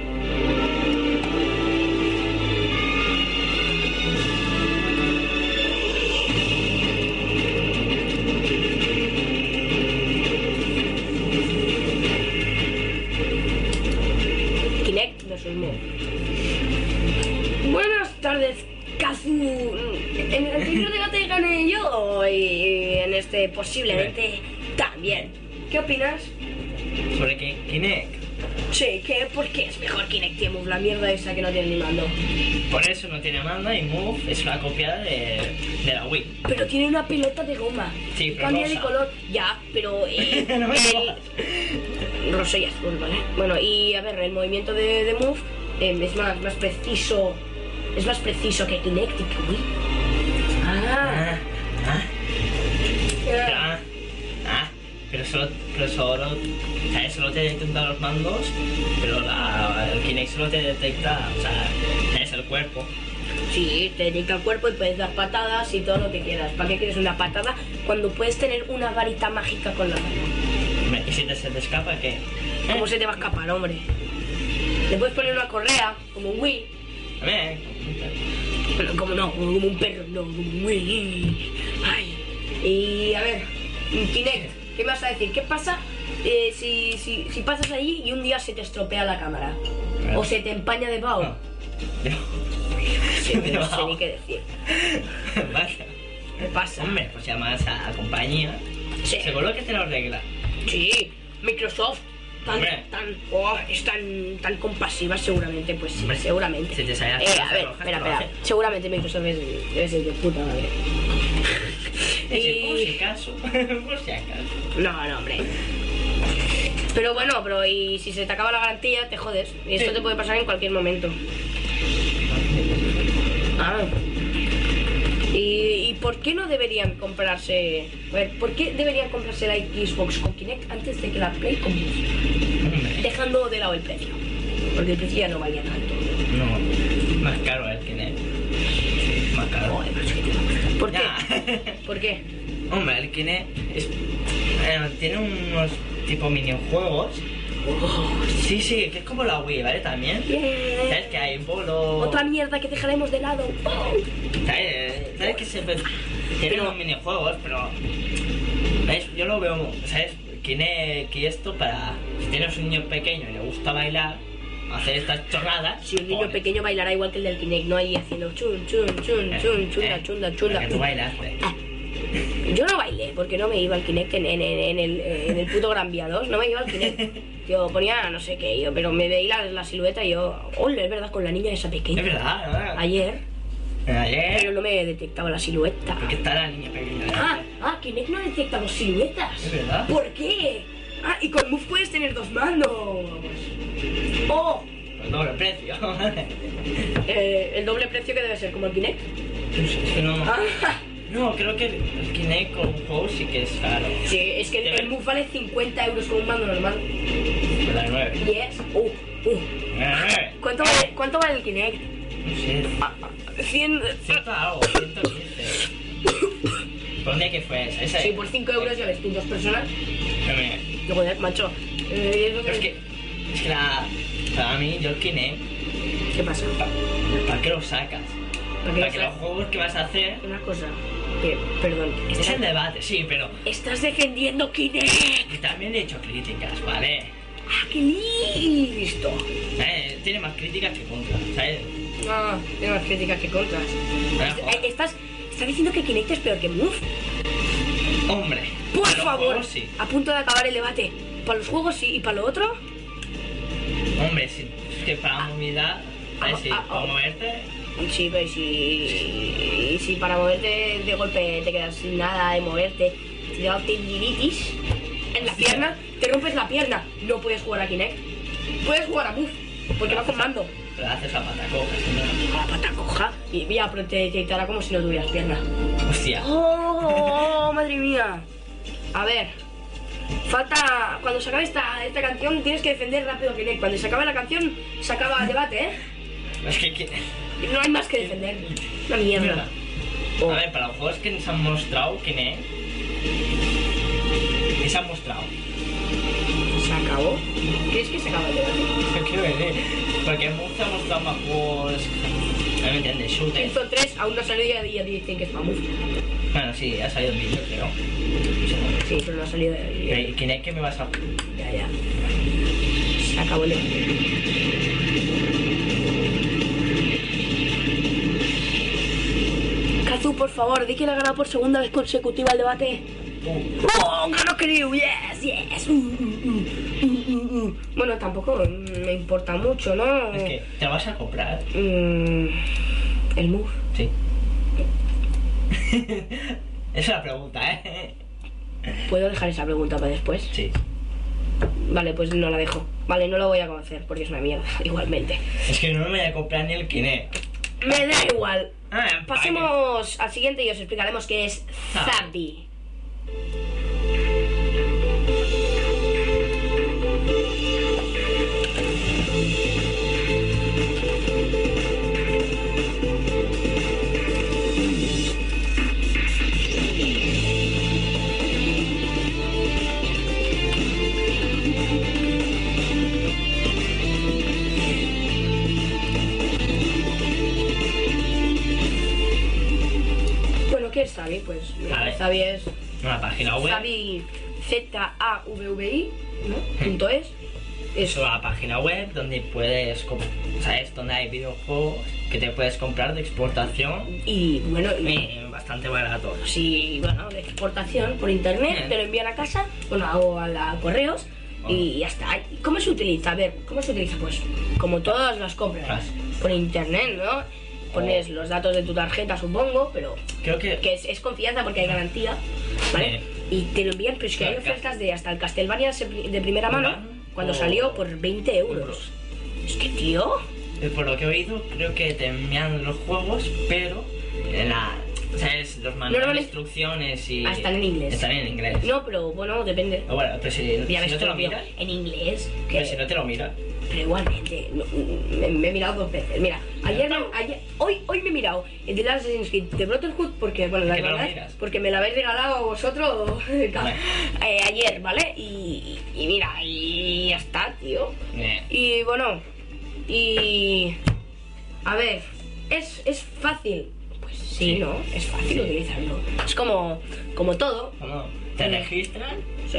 Kinect versus Move. Buenas tardes, Kazu. En el anterior debate gané yo y en este posiblemente también. ¿Qué opinas? Sobre Kinect. Sí, que ¿por qué es mejor Kinect y Move? La mierda esa que no tiene ni mando. Por eso no tiene mando y Move es una copia de, de la Wii. Pero tiene una pelota de goma. Sí, pero Cambia de rosa. color. Ya, pero eh, No me jodas. el rosa y azul, ¿vale? Bueno, y a ver, el movimiento de, de Move eh, es más, más preciso. Es más preciso que Kinect y que Wii. Pero solo, pero solo. Solo te detecta los mandos, pero la, el Kinect solo te detecta, o sea, es el cuerpo. Sí, te dedica al cuerpo y puedes dar patadas y todo lo que quieras. ¿Para qué quieres una patada cuando puedes tener una varita mágica con la mano? Y si te, se te escapa, ¿qué? ¿Cómo se te va a escapar, hombre? Le puedes poner una correa, como un Wii. A ver, Bueno, como no, como un perro, no, como un Wii. Ay. Y a ver, Kinect, ¿qué me vas a decir? ¿Qué pasa eh, si, si, si pasas allí y un día se te estropea la cámara? O se te empaña de vaho. No. Sí, no sé ni qué decir. Vaya. ¿Qué pasa? Hombre, pues llamas a compañía. Sí. Seguro que te lo arregla. Sí, Microsoft. Tan, tan, oh, es tan, tan compasiva seguramente, pues sí, Hombre, seguramente. si te sale eh, a ver, espera, espera. Seguramente Microsoft es, debe ser de puta madre. Es decir, por si y... acaso. por si acaso. No, no, hombre. Pero bueno, pero y si se te acaba la garantía, te jodes. Y esto Sí. te puede pasar en cualquier momento. Ah. ¿Y, ¿Y por qué no deberían comprarse... A ver, ¿por qué deberían comprarse la Xbox con Kinect antes de que la Play con Dejando de lado el precio. Porque el precio ya no valía tanto. no. Más caro el Kinect. Pero que ¿Por qué? ¿Por qué? Hombre, el Kinect es, eh, tiene unos tipo minijuegos. Sí, sí, que es como la Wii, ¿vale? También. ¿Sabes que hay polo? Otra mierda que dejaremos de lado. Oh. ¿Sabes? ¿Sabes que siempre tiene unos minijuegos, pero... ¿Ves? Yo lo veo, ¿sabes? Kinect y esto para... Si tienes un niño pequeño y le gusta bailar, hacer estas chorradas... Si un niño pequeño bailará igual que el del Kinect, no ahí haciendo chun, chun, chun, Eh, chun, chunda, eh, chunda, pero chunda. Que tú bailaste. Ah, Yo no bailé porque no me iba al Kinect en, en- en- el, en el puto Gran Vía 2, no me iba al Kinect. Yo ponía no sé qué, yo, pero me veía la, la silueta y yo, ole, es verdad, con la niña esa pequeña. Es verdad, ¿no? Ayer, pero Ayer... no me detectaba la silueta. Porque está la niña pequeña. Ah, ah, Kinect no detecta dos siluetas. Es verdad. ¿Por qué? Ah, y con Move puedes tener dos mandos. El doble precio. Eh, el doble precio que debe ser como el Kinect. es que no. Ah, No, creo que el Kinect con un juego sí que es caro. sí, es que el, el Move vale 50 euros con un mando normal. La 9. Yes. Uh, uh. La 9. ¿Cuánto vale, ¿Cuánto vale el Kinect? No sé. Ah, 100. Ciento algo, 115. ¿Por dónde que fue esa? esa Sí, por 5 euros ya ves tú dos personas. No, mira, Joder, macho. Eh, es lo Pero es que, es que la, para mí, yo el Kinect, ¿Qué pasa? ¿para qué lo sacas? ¿Para qué Para que los juegos que vas a hacer Una cosa. Que, perdón. es Estás, el debate, sí, pero estás defendiendo Kinect. y también he hecho críticas, ¿vale? ¡Ah, qué listo! Eh, Tiene más críticas que contras, ¿sabes? Ah, tengo más críticas que contras. Eh, Estás, estás diciendo que Kinect es peor que Move. Hombre, Por para favor, juegos sí. a punto de acabar el debate. Para los juegos sí y para lo otro. Hombre, es que para movilidad. Ah, ah, para ah. moverte, Sí, pero si, si para moverte de golpe te quedas sin nada de moverte, te da tendinitis en la pierna, te rompes la pierna, no puedes jugar a Kinect. Puedes jugar a Move, porque va con mando. pero haces la pata coja, si A la pata coja y mira, pero te detectará como si no tuvieras pierna. Hostia. ¡Oh, madre mía! A ver, falta. Cuando se acabe esta, esta canción, tienes que defender rápido Kinect. Cuando se acabe la canción, se acaba el debate, ¿eh? Es que, que- No hay más que defender. Una mierda. Oh. A ver, para los juegos que nos han mostrado, Kinect, ¿qué se han mostrado? ¿Se acabó? ¿Crees que se acaba el debate? Quiero decir, porque mostrado más juegos, no me entiendes, shooter. Killzone 3 aún no ha salido y ya dicen que es Move. Bueno, sí, ha salido el vídeo, creo. Sí, pero no ha salido. Pero, ¿y Kinect qué me vas a...? Ya, ya. Se acabó el. Kazu, por favor, di que le ha ganado por segunda vez consecutiva el debate. Uh, ¡Oh, ganó Kiryu! ¡Yes, yes! Uh, uh, uh, uh, uh, uh. Bueno, tampoco me importa mucho, ¿no? es que, ¿te vas a comprar? Mm, el move. Sí. Esa es la pregunta, ¿eh? ¿Puedo dejar esa pregunta para después? Sí. Vale, pues no la dejo. Vale, no lo voy a conocer porque es una mierda, igualmente. Es que no me voy a comprar ni el Kinect. Me da igual. Ah, Pasemos al siguiente y os explicaremos qué es Ah. Zabi. ¿Qué es Zabi? Pues Vale. Zabi es Una página web. Z-A-V-V-I, ¿no? Punto es. Es una página web donde puedes, ¿sabes? Donde hay videojuegos que te puedes comprar de exportación Y bueno, y- y bastante barato. si, bueno, de exportación por internet, Bien. te lo envían a casa, bueno, hago a la correos y ya está. ¿Y ¿Cómo se utiliza? A ver, ¿cómo se utiliza? Pues como todas las compras, por internet, ¿no? Pones Oh. los datos de tu tarjeta, supongo, pero Creo que... que es, es confianza porque hay garantía, ¿vale? Bien. Y te lo envían, pero es que hay ofertas de hasta el Castlevania de primera mano, cuando o- salió por 20 euros. Es que, tío, Eh, Por lo que he oído, creo que te envían los juegos, pero en la... ¿Sabes? Los manuales de Normalmente- instrucciones y... Ah, están en inglés. Están en inglés. no, pero bueno, depende. O bueno, pero si, Ya si ves no te lo miras... en inglés, que Pero si no te lo miras... Pero igualmente, no, me, me he mirado dos veces. Mira, ayer, me- ayer- hoy, hoy me he mirado el de Assassin's Creed de Brotherhood porque, bueno, la no verdad, porque me lo habéis regalado a vosotros eh, ayer, ¿vale? Y, y mira, y ya está, tío. Eh, Y bueno, y... A ver, ¿es, es fácil? Pues sí, Sí. ¿no? Es fácil Sí. utilizarlo. Es como, como todo, te registran Sí.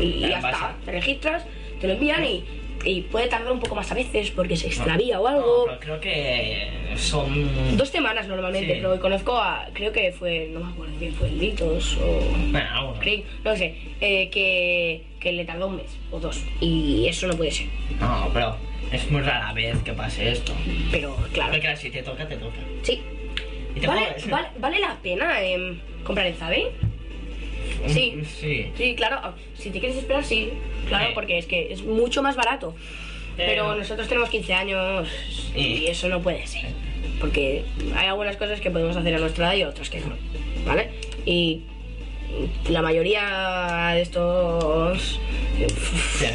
Y, y Ya ya pasa. está. Te registras, te lo envían y, y puede tardar un poco más a veces porque se extravía o algo. No, pero creo que son... Dos semanas normalmente, Sí. pero conozco a. Creo que fue. No me acuerdo quién fue, Litos o. Bueno. Craig, no sé. eh, que, que le tardó un mes o dos. Y eso no puede ser. No, pero es muy rara vez que pase esto. Pero claro. Porque si te toca, te toca. Sí. Y te ¿Vale, jodes. vale, ¿vale la pena em, comprar el Zabe? Sí. Sí. Sí, claro. Si te quieres esperar, sí. Claro, porque es que es mucho más barato. Pero nosotros tenemos 15 años y Y- eso no puede ser. Porque hay algunas cosas que podemos hacer a nuestra edad y otras que no. ¿Vale? Y la mayoría de estos.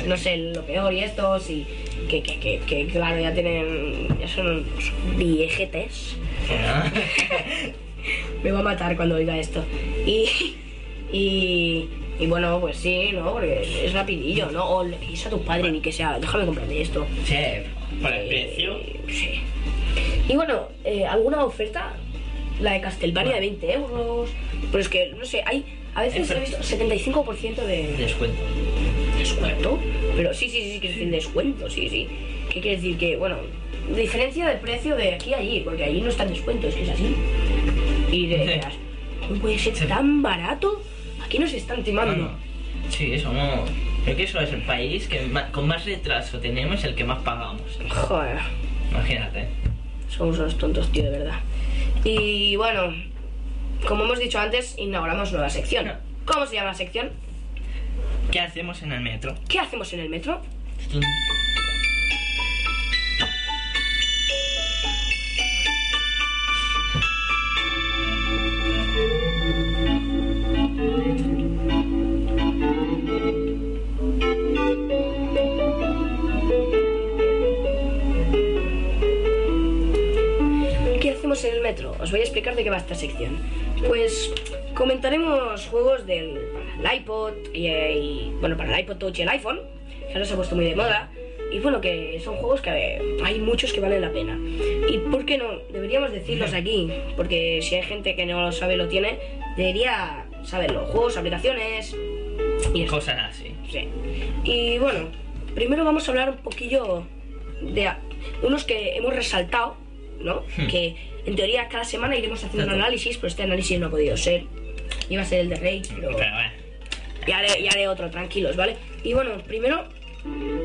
No sé, lo peor y estos y. Que, que, que, que, claro, ya tienen. Ya son viejetes. Me va a matar cuando oiga esto. Y. Y. Y bueno, pues sí, ¿no? Porque es rapidillo, ¿no? O le dices a tu padre ni que sea, déjame comprarme esto. Sí, por el precio. Eh, sí. Y bueno, eh, ¿alguna oferta? La de Castlevania de 20 euros. Pero es que, no sé, hay. A veces he visto 75% de Descuento. descuento. Pero sí, sí, sí, que es decir descuento, sí, sí. ¿Qué quiere decir? Que, bueno, diferencia de precio de aquí a allí, porque allí no está en descuento, es que es así. Y de dirás, ¿cómo puede ser Sí. tan barato? Aquí nos están timando. No, no. Sí, somos. Creo que eso es el país que con más retraso tenemos, el que más pagamos. Joder. Imagínate. Somos unos tontos, tío, de verdad. Y bueno, como hemos dicho antes, inauguramos nueva sección. No. ¿Cómo se llama la sección? ¿Qué hacemos en el metro? ¿Qué hacemos en el metro? ¿Qué hacemos en el metro? Os voy a explicar de qué va esta sección. Pues comentaremos juegos del el iPod y, y, bueno, para el iPod Touch y el iPhone, que ahora se ha puesto muy de moda. Y bueno, que son juegos que hay muchos que valen la pena. ¿Y por qué no? Deberíamos decirlos aquí, porque si hay gente que no lo sabe, lo tiene, debería saberlo. Juegos, aplicaciones y eso. Cosas así. Sí. Y bueno, primero vamos a hablar un poquillo de unos que hemos resaltado, ¿no? Hmm. Que en teoría cada semana iremos haciendo un análisis, pero este análisis no ha podido ser. Iba a ser el de Rage, pero Pero bueno. ya haré, ya haré otro, tranquilos, ¿vale? Y bueno, primero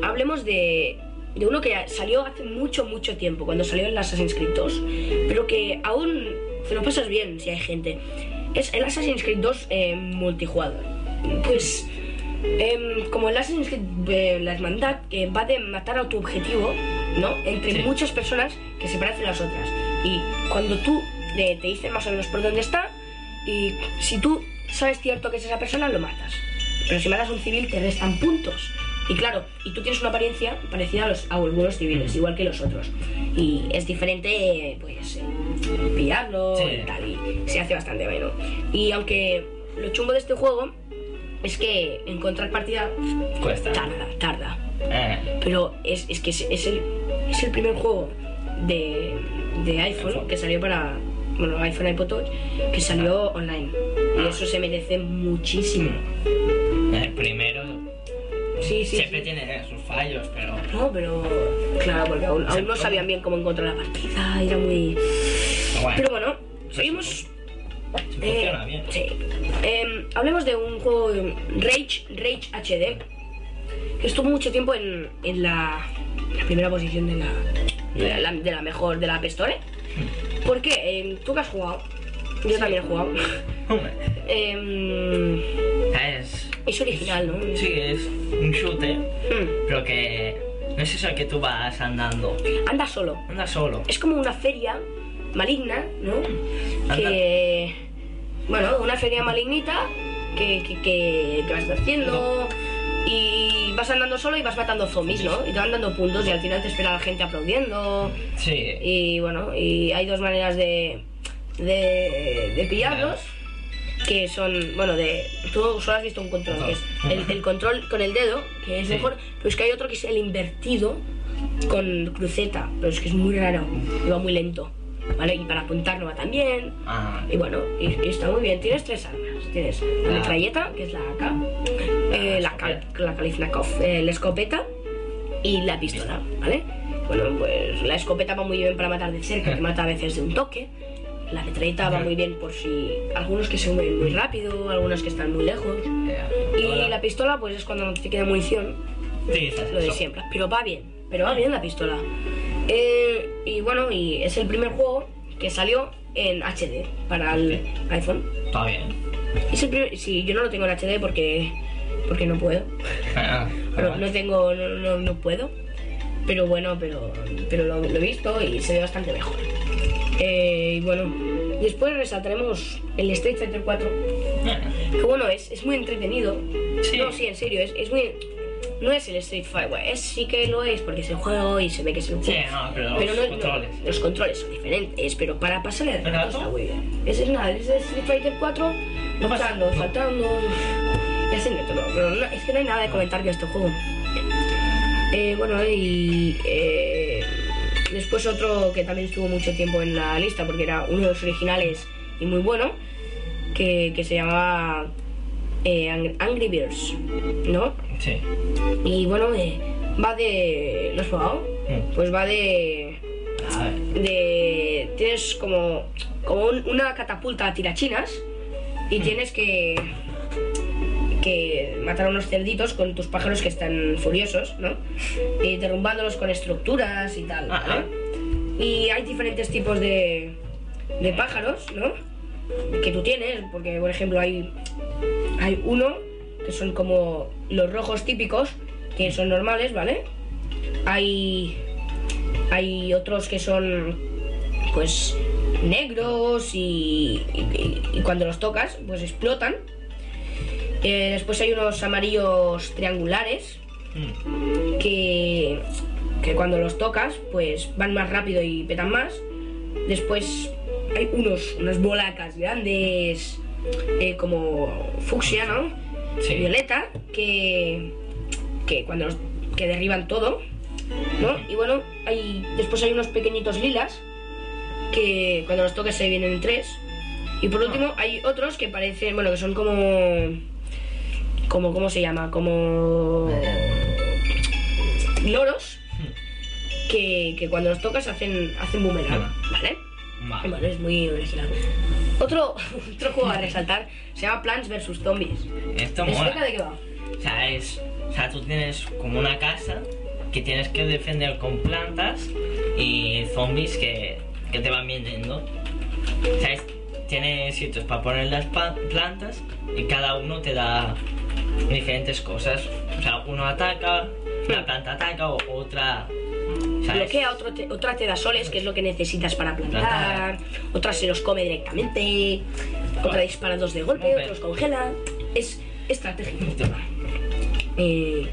hablemos de, de uno que salió hace mucho, mucho tiempo, cuando salió el Assassin's Creed 2, pero que aún te lo pasas bien si hay gente. Es el Assassin's Creed 2 eh, multijugador. Pues, em, como el Assassin's Creed eh, La Hermandad, que va de matar a tu objetivo, ¿no? Entre Sí. muchas personas que se parecen a las otras. Y cuando tú te dicen más o menos por dónde está, y si tú sabes cierto que es esa persona, lo matas. Pero si matas a un civil, te restan puntos. Y claro, y tú tienes una apariencia parecida a, los, a algunos civiles, igual que los otros. Y es diferente, pues, eh, pillarlo Sí. y tal, y se hace bastante bueno. Y aunque lo chungo de este juego es que encontrar partida Cuesta. tarda, tarda. Eh, Pero es, es que es, es el, es el primer juego de, de iPhone que salió para. Bueno, iPhone iPod Touch, que salió online. Y eso se merece muchísimo. el primero Sí, sí. siempre sí. tiene sus fallos, pero. No, pero. Claro, porque aún, aún no sabían bien cómo encontrar la partida, era muy. pero bueno, Pero bueno, seguimos. sí Eh, funciona bien. sí. Em, hablemos de un juego Rage, Rage HD, que estuvo mucho tiempo en, en la, la primera posición de la, de la, de la mejor, de la App Store. ¿Por qué? Em, ¿Tú que has jugado? Yo también he jugado. Hombre, Em, es. es original, ¿no? Sí, es un shooter, Hmm. pero que. No es eso que tú vas andando. Anda solo. Anda solo. Es como una feria maligna, ¿no? Anda. Que. Bueno, una feria malignita que, que, que, que vas haciendo y vas andando solo y vas matando zombies, ¿no? Y te van dando puntos y al final te espera la gente aplaudiendo. Sí. Y bueno, y hay dos maneras de, de, de pillarlos. Que son, bueno, de. Tú solo has visto un control, que es el, el control con el dedo, que es Sí. mejor, pero es que hay otro que es el invertido con cruceta, pero es que es muy raro y va muy lento, ¿vale? Y para apuntar no va tan bien. Ah, Y bueno, y, y está muy bien. Tienes tres armas. Tienes la metralleta, que es la AK, eh, la, Kal- la Kalashnikov, eh, la escopeta y la pistola, ¿vale? Bueno, pues la escopeta va muy bien para matar de cerca, que mata a veces de un toque. La metralleta va muy bien por si algunos que se mueven muy rápido, algunos que están muy lejos. Y la pistola, pues es cuando no te queda munición, utilizas lo de siempre. Pero va bien, pero va bien la pistola. Eh, y bueno, y es el primer juego que salió en HD para el iPhone. Está bien. Es el primer, sí, yo no lo tengo en HD porque porque no puedo. Ah, No, no tengo, no, no, no puedo. pero bueno, pero, pero lo, lo he visto y se ve bastante mejor. Eh, y bueno, después resaltaremos el Street Fighter 4, que bueno, es, es muy entretenido. Sí. No, sí, en serio, es, es muy... No es el Street Fighter, es, sí que lo es porque es el juego y se ve que es el Sí, juego. no, pero los no- no- controles. los controles son diferentes, pero para pasarle el ¿El rato está muy bien. Ese es nada, es el Street Fighter 4, No pasa- luchando, no. saltando, y haciendo todo. Pero no- es que no hay nada de comentar que este juego. Eh, bueno, y eh, después otro que también estuvo mucho tiempo en la lista porque era uno de los originales y muy bueno, que, que se llamaba eh, Ang- Angry Birds, ¿no? Sí. Y bueno, eh, va de... ¿Lo has probado? Mm. Pues va de... A ver. de tienes como, como un- una catapulta a tirachinas y tienes que que matar a unos cerditos con tus pájaros que están furiosos, ¿no? Y derrumbándolos con estructuras y tal. Ajá. Y hay diferentes tipos de, de pájaros, ¿no? Que tú tienes, porque por ejemplo hay, hay uno que son como los rojos típicos, que son normales, ¿vale? Hay, hay otros que son pues negros y, y- y cuando los tocas pues explotan. Eh, después hay unos amarillos triangulares Mm. que, que cuando los tocas pues van más rápido y petan más. Después hay unos, unas bolacas grandes eh, como fucsia, ¿no? Sí. Violeta que, que cuando los, que derriban todo, ¿no? Y bueno, hay, después hay unos pequeñitos lilas que cuando los tocas se vienen en tres. Y por último hay otros que parecen, bueno, que son como... como ¿Cómo se llama? Como... Loros. Que, que cuando los tocas hacen, hacen boomerang, ¿vale? Bueno, es muy original. Otro, otro juego a resaltar se llama Plants vs Zombies. Esto mola. de qué va. O sea, es, o sea, tú tienes como una casa que tienes que defender con plantas y zombies que, que te van viniendo. O sea, es- tiene sitios para poner las plantas y cada uno te da diferentes cosas. O sea, uno ataca, una planta ataca o otra... o sea, es- Bloquea, otro te- otra te da soles, que es lo que necesitas para plantar. Otra se los come directamente. Otra dispara dos de golpe, otros congela. Es estratégico. Eh,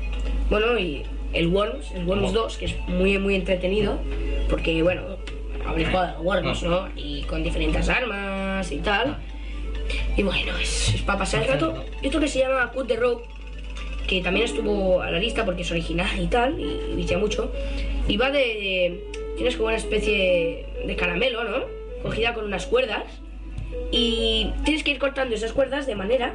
bueno, y el Worms, el Worms 2, que es muy, muy entretenido. Porque, bueno, habréis jugado Worms, ¿no? Y con diferentes armas y tal. Y bueno, es, es para pasar el rato. Y otro que se llama Cut the Rope, que también estuvo a la lista porque es original y tal, y, vicia mucho. Y va de. Tienes como una especie de caramelo, ¿no? Cogida con unas cuerdas. Y tienes que ir cortando esas cuerdas de manera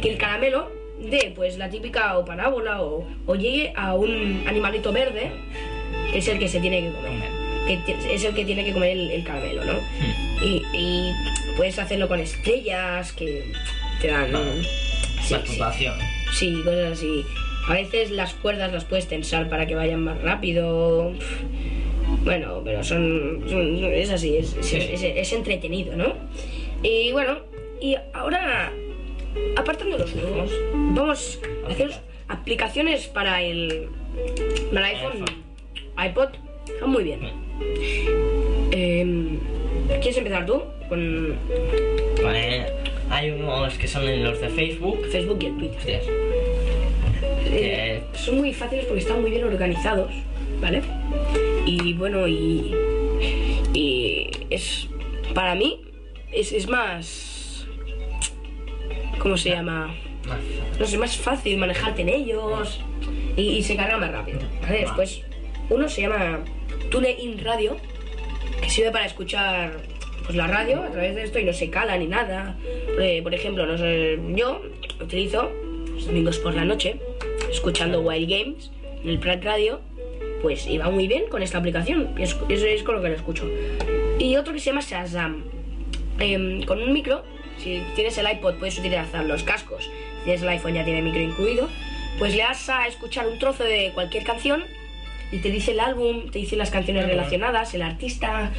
que el caramelo dé, pues, la típica o parábola o, o llegue a un animalito verde, que es el que se tiene que comer. Que es el que tiene que comer el, el caramelo, ¿no? Y, y puedes hacerlo con estrellas que te dan. Ah, Sí, sí. Sí, cosas así. A veces las cuerdas las puedes tensar para que vayan más rápido. Bueno, pero son. son- es así, es, es- Sí. es- es entretenido, ¿no? Y bueno, y ahora, apartando los juegos, vamos a hacer aplicaciones para el. Para iPhone, iPod. Están muy bien. Em, ¿Quieres empezar tú? Con Vale, hay unos que son en los de Facebook. Facebook y el Twitter. Eh, son muy fáciles porque están muy bien organizados, ¿vale? Y bueno, y, y es para mí es, es más ¿cómo se llama? No sé, más fácil manejarte en ellos y, y se carga más rápido, ¿vale? Después uno se llama TuneIn Radio que sirve para escuchar pues la radio a través de esto y no se cala ni nada. Eh, por ejemplo, no sé, yo utilizo los domingos por la noche escuchando Wild Games en el Prat Radio, pues iba muy bien con esta aplicación. y Eso es con lo que lo escucho. Y otro que se llama Shazam. Em, con un micro, si tienes el iPod puedes utilizar los cascos. Si tienes el iPhone ya tiene micro incluido. Pues le das a escuchar un trozo de cualquier canción y te dice el álbum, te dice las canciones relacionadas, el artista.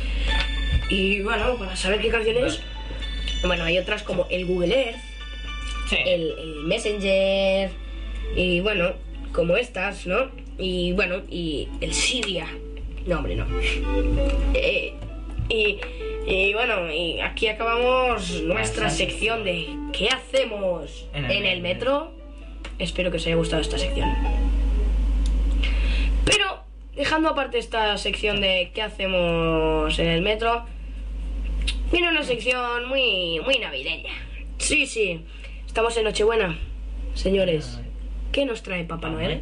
Y bueno, para saber qué canción es. Bueno, hay otras como el Google Earth, Sí. el, el Messenger y bueno, como estas, ¿no? y bueno, y el Siria. No, hombre, no. Eh, y, y bueno, y aquí acabamos nuestra sección de ¿qué hacemos En en el metro? Espero que os haya gustado esta sección. Pero, dejando aparte esta sección de ¿qué hacemos en el metro? Viene una sección muy, muy navideña. Sí, sí. Estamos en Nochebuena. Señores, ¿qué nos trae Papá Noel?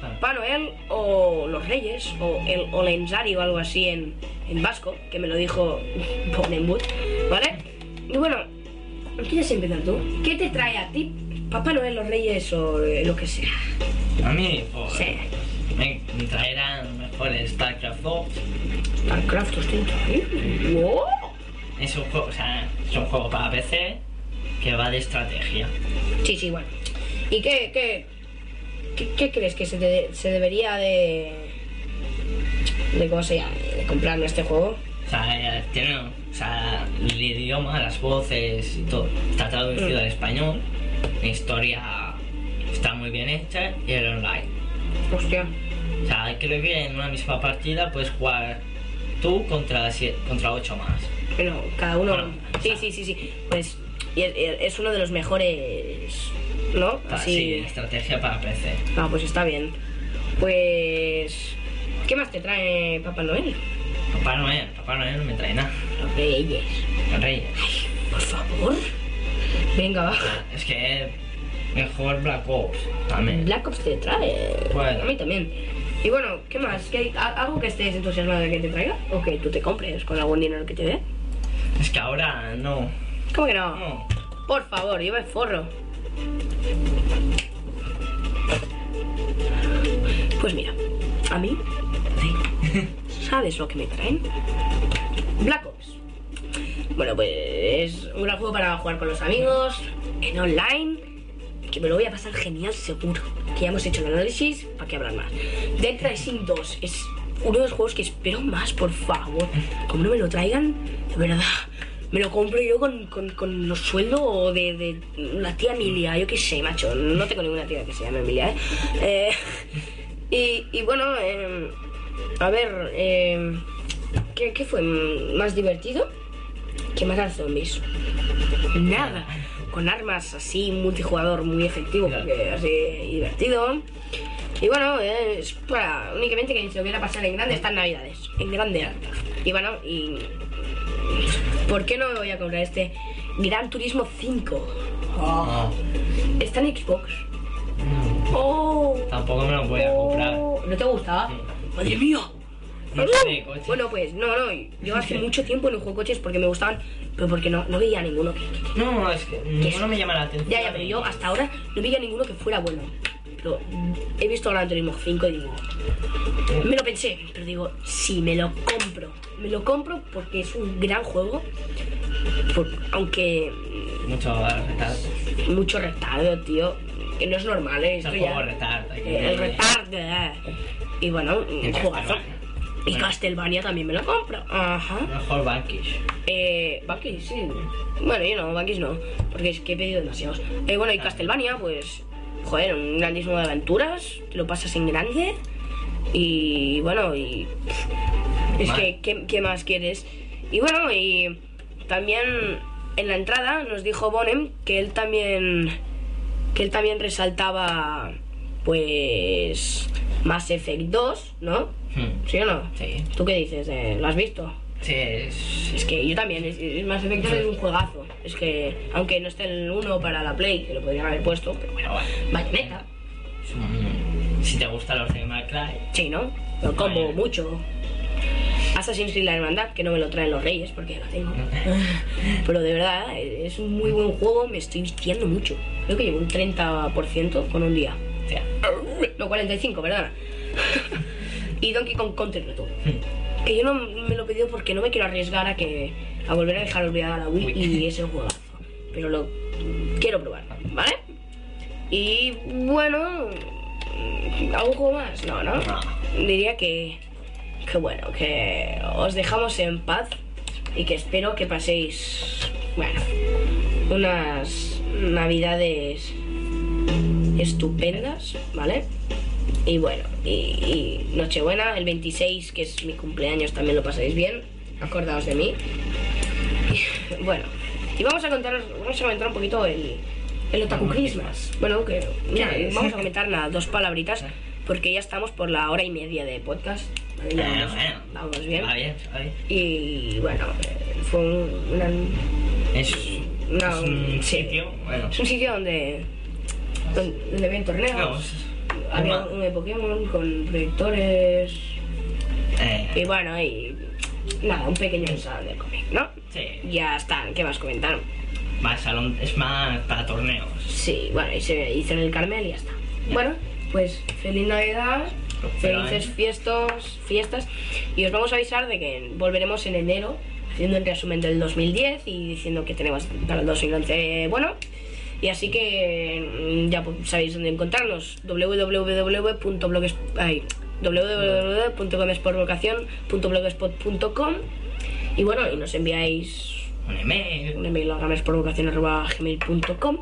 Papá Noel o los Reyes o el Olenzari o algo así en, en vasco? Que me lo dijo Bonenbut, ¿vale? Y bueno, ¿quieres empezar tú? ¿Qué te trae a ti Papá Noel, los Reyes o eh, lo que sea? A mí, pues, Sí. me traerán mejor StarCraft 2. StarCraft os trae. ¡Wow! Es un juego, o sea, es un juego para PC que va de estrategia. Sí, sí, bueno. ¿Y qué, qué, qué, qué crees que se, de- se debería de... de cómo se llama? De comprar en este juego? O sea, tiene, o sea, el idioma, las voces y todo. Está traducido Mm. al español. La historia está muy bien hecha y el online. Hostia. O sea, creo que en una misma partida puedes jugar tú contra, sie- contra 8 más. Bueno, cada uno... Bueno, sí, o sea. sí, sí, sí. Pues y es, es uno de los mejores... ¿No? Ah, Así... Sí, estrategia para PC. Ah, pues está bien. Pues... ¿Qué más te trae Papá Noel? Papá Noel, Papá Noel no me trae nada. Los Reyes. Los Reyes. Por favor. Venga, va. Es que mejor Black Ops también. Black Ops te trae. Bueno. A mí también. Y bueno, ¿qué más? ¿Qué ¿Algo que estés entusiasmado de que te traiga? ¿O que tú te compres con algún dinero que te dé? Es que ahora no. ¿Cómo que no? No. Por favor, yo me forro. Pues mira, a mí, ¿sabes lo que me traen? Black Ops. Bueno, pues es un gran juego para jugar con los amigos, en online, que me lo voy a pasar genial seguro. Que ya hemos hecho el análisis, ¿para qué hablar más? Dead Rising 2 es uno de los juegos que espero más, por favor. Como no me lo traigan, de verdad, me lo compro yo con, con, con los sueldos de, de la tía Emilia, yo qué sé, macho. No tengo ninguna tía que se llame Emilia, ¿eh? Eh, y, y bueno, eh, a ver, eh, ¿qué, ¿qué fue más divertido? que matar zombies. Nada. Con armas así, multijugador muy efectivo, porque así divertido. Y bueno, es para únicamente que se lo quiera pasar en grande estas navidades. En grande alta. Y bueno, y. ¿Por qué no me voy a comprar este Gran Turismo 5? No, Está en Xbox. no, ¡Oh! tampoco me lo voy a comprar. Oh, ¿No te gusta? Sí. ¡Madre mía! No sé. Bueno, pues no, no. Yo hace mucho tiempo no juego coches porque me gustaban, pero porque no, no veía ninguno que, que- que- No, es que ninguno me llama la atención. Ya, ya, pero yo hasta ahora no veía ninguno que fuera bueno. He visto Gran Turismo 5 y digo, me lo pensé, pero digo, sí, me lo compro. Me lo compro porque es un gran juego. por- aunque Mucho retardo. mucho retardo, tío. Que no es normal, ¿eh? Es Esto ya- retardo. que eh, el tener- retardo. eh. Y bueno, un Y jugazo. Y Bueno. Castlevania también me lo compro. Ajá. Mejor Vanquish. Eh, Bucky, sí. Bueno, yo no, Bucky no, porque es que he pedido demasiados. Eh, bueno, y Castlevania, pues, joder, un grandísimo de aventuras, te lo pasas en grande. Y bueno, y. Es que, ¿qué, qué más quieres? Y bueno, y también en la entrada nos dijo Bonem que él también. que él también resaltaba, pues. Mass Effect 2, ¿no? Hmm. ¿Sí o no? Sí. ¿Tú qué dices? Eh, ¿Lo has visto? Sí, es... Es que yo también, es, es Mass Effect 2 es un juegazo. Es que, aunque no esté el 1 para la Play, que lo podrían haber puesto, pero bueno, meta. es un- Si te gustan los de Cry. Sí, ¿no? Lo combo Vale. mucho. Assassin's Creed La Hermandad, que no me lo traen los reyes porque ya lo tengo. Pero de verdad, es un muy buen juego, me estoy viciando mucho. Creo que llevo un 30% con un día. Hostia. No, 45, perdona. y Donkey Kong Country Return. Que yo no me lo he pedido porque no me quiero arriesgar a que a volver a dejar olvidada la Wii y ese juegazo. Pero lo quiero probar, ¿vale? Y bueno, ¿algún juego más? No, no. No. Diría que, que bueno, que os dejamos en paz y que espero que paséis, bueno, unas navidades estupendas, ¿vale? Y bueno, y, y Nochebuena, el 26, que es mi cumpleaños, también lo pasáis bien. Acordaos de mí. Y, bueno, y vamos a contaros, vamos a comentar un poquito el, el Otaku Christmas. Bueno, que vamos a comentar nada, dos palabritas, porque ya estamos por la hora y media de podcast. ¿vale? Ya Bueno, vamos, bueno. vamos bien. Va bien, va bien. Y bueno, fue un, una- Es, No, es un sitio, bueno. es un sitio donde, donde había torneos. Había de Pokémon con proyectores. Eh, Y bueno, y nada, un pequeño salón de cómic, ¿no? sí. Ya está, ¿qué más comentar? Más salón, es más para torneos. Sí, bueno, y se hizo en el Carmel y ya está. Bueno, pues feliz Navidad, felices eh. fiestos, fiestas. Y os vamos a avisar de que volveremos en enero haciendo un resumen del 2010 y diciendo que tenemos para el 2011 bueno. Y así que mm, ya pues, sabéis dónde encontrarnos. www.gomesporvocación.blogspot.com y bueno, y nos enviáis Un email. un email a gamesporvocación.gmail.com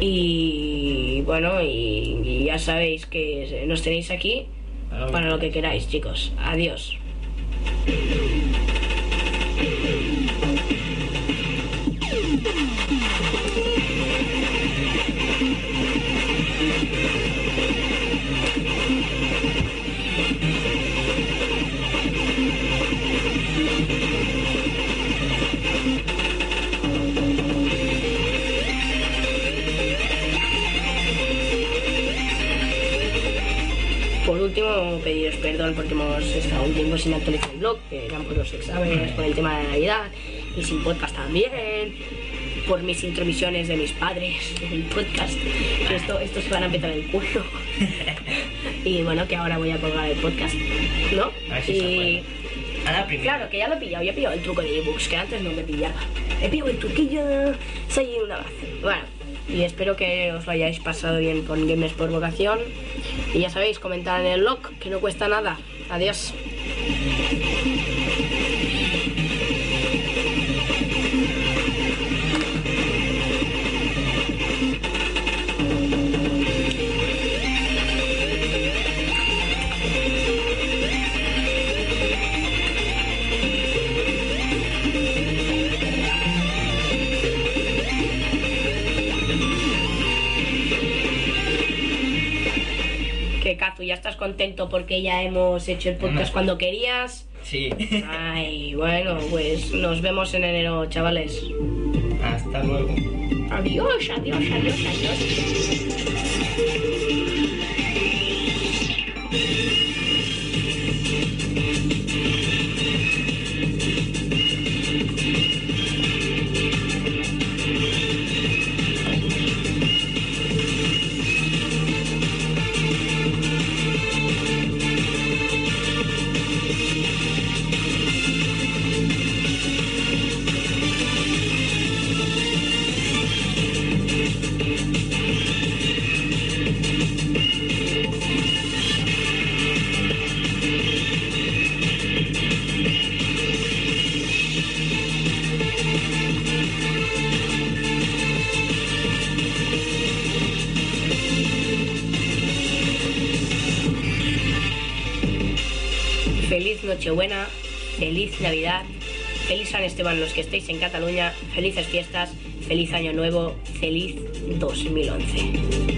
y bueno, y, y ya sabéis que nos tenéis aquí para lo que queráis, chicos. Adiós. Pediros perdón porque hemos estado un tiempo sin actualizar el blog, que eran por los exámenes, por el tema de Navidad, y sin podcast también, por mis intromisiones de mis padres en el podcast, que esto, esto se van a petar el culo. y bueno, que ahora voy a colgar el podcast, ¿no? A ver si y. Ahora primero. claro, que ya lo he pillado, ya he pillado el truco de ebooks, que antes no me pillaba. He pillado el truquillo, soy una. Bueno, y espero que os lo hayáis pasado bien con Games por vocación. Y ya sabéis, comentar en el blog, que no cuesta nada. Adiós. Kazu, ya estás contento porque ya hemos hecho el podcast No. cuando querías. Sí. Ay, bueno, pues nos vemos en enero, chavales. Hasta luego. Adiós, adiós, adiós, adiós. Nochebuena, feliz Navidad, feliz San Esteban los que estéis en Cataluña, felices fiestas, feliz Año Nuevo, feliz 2011.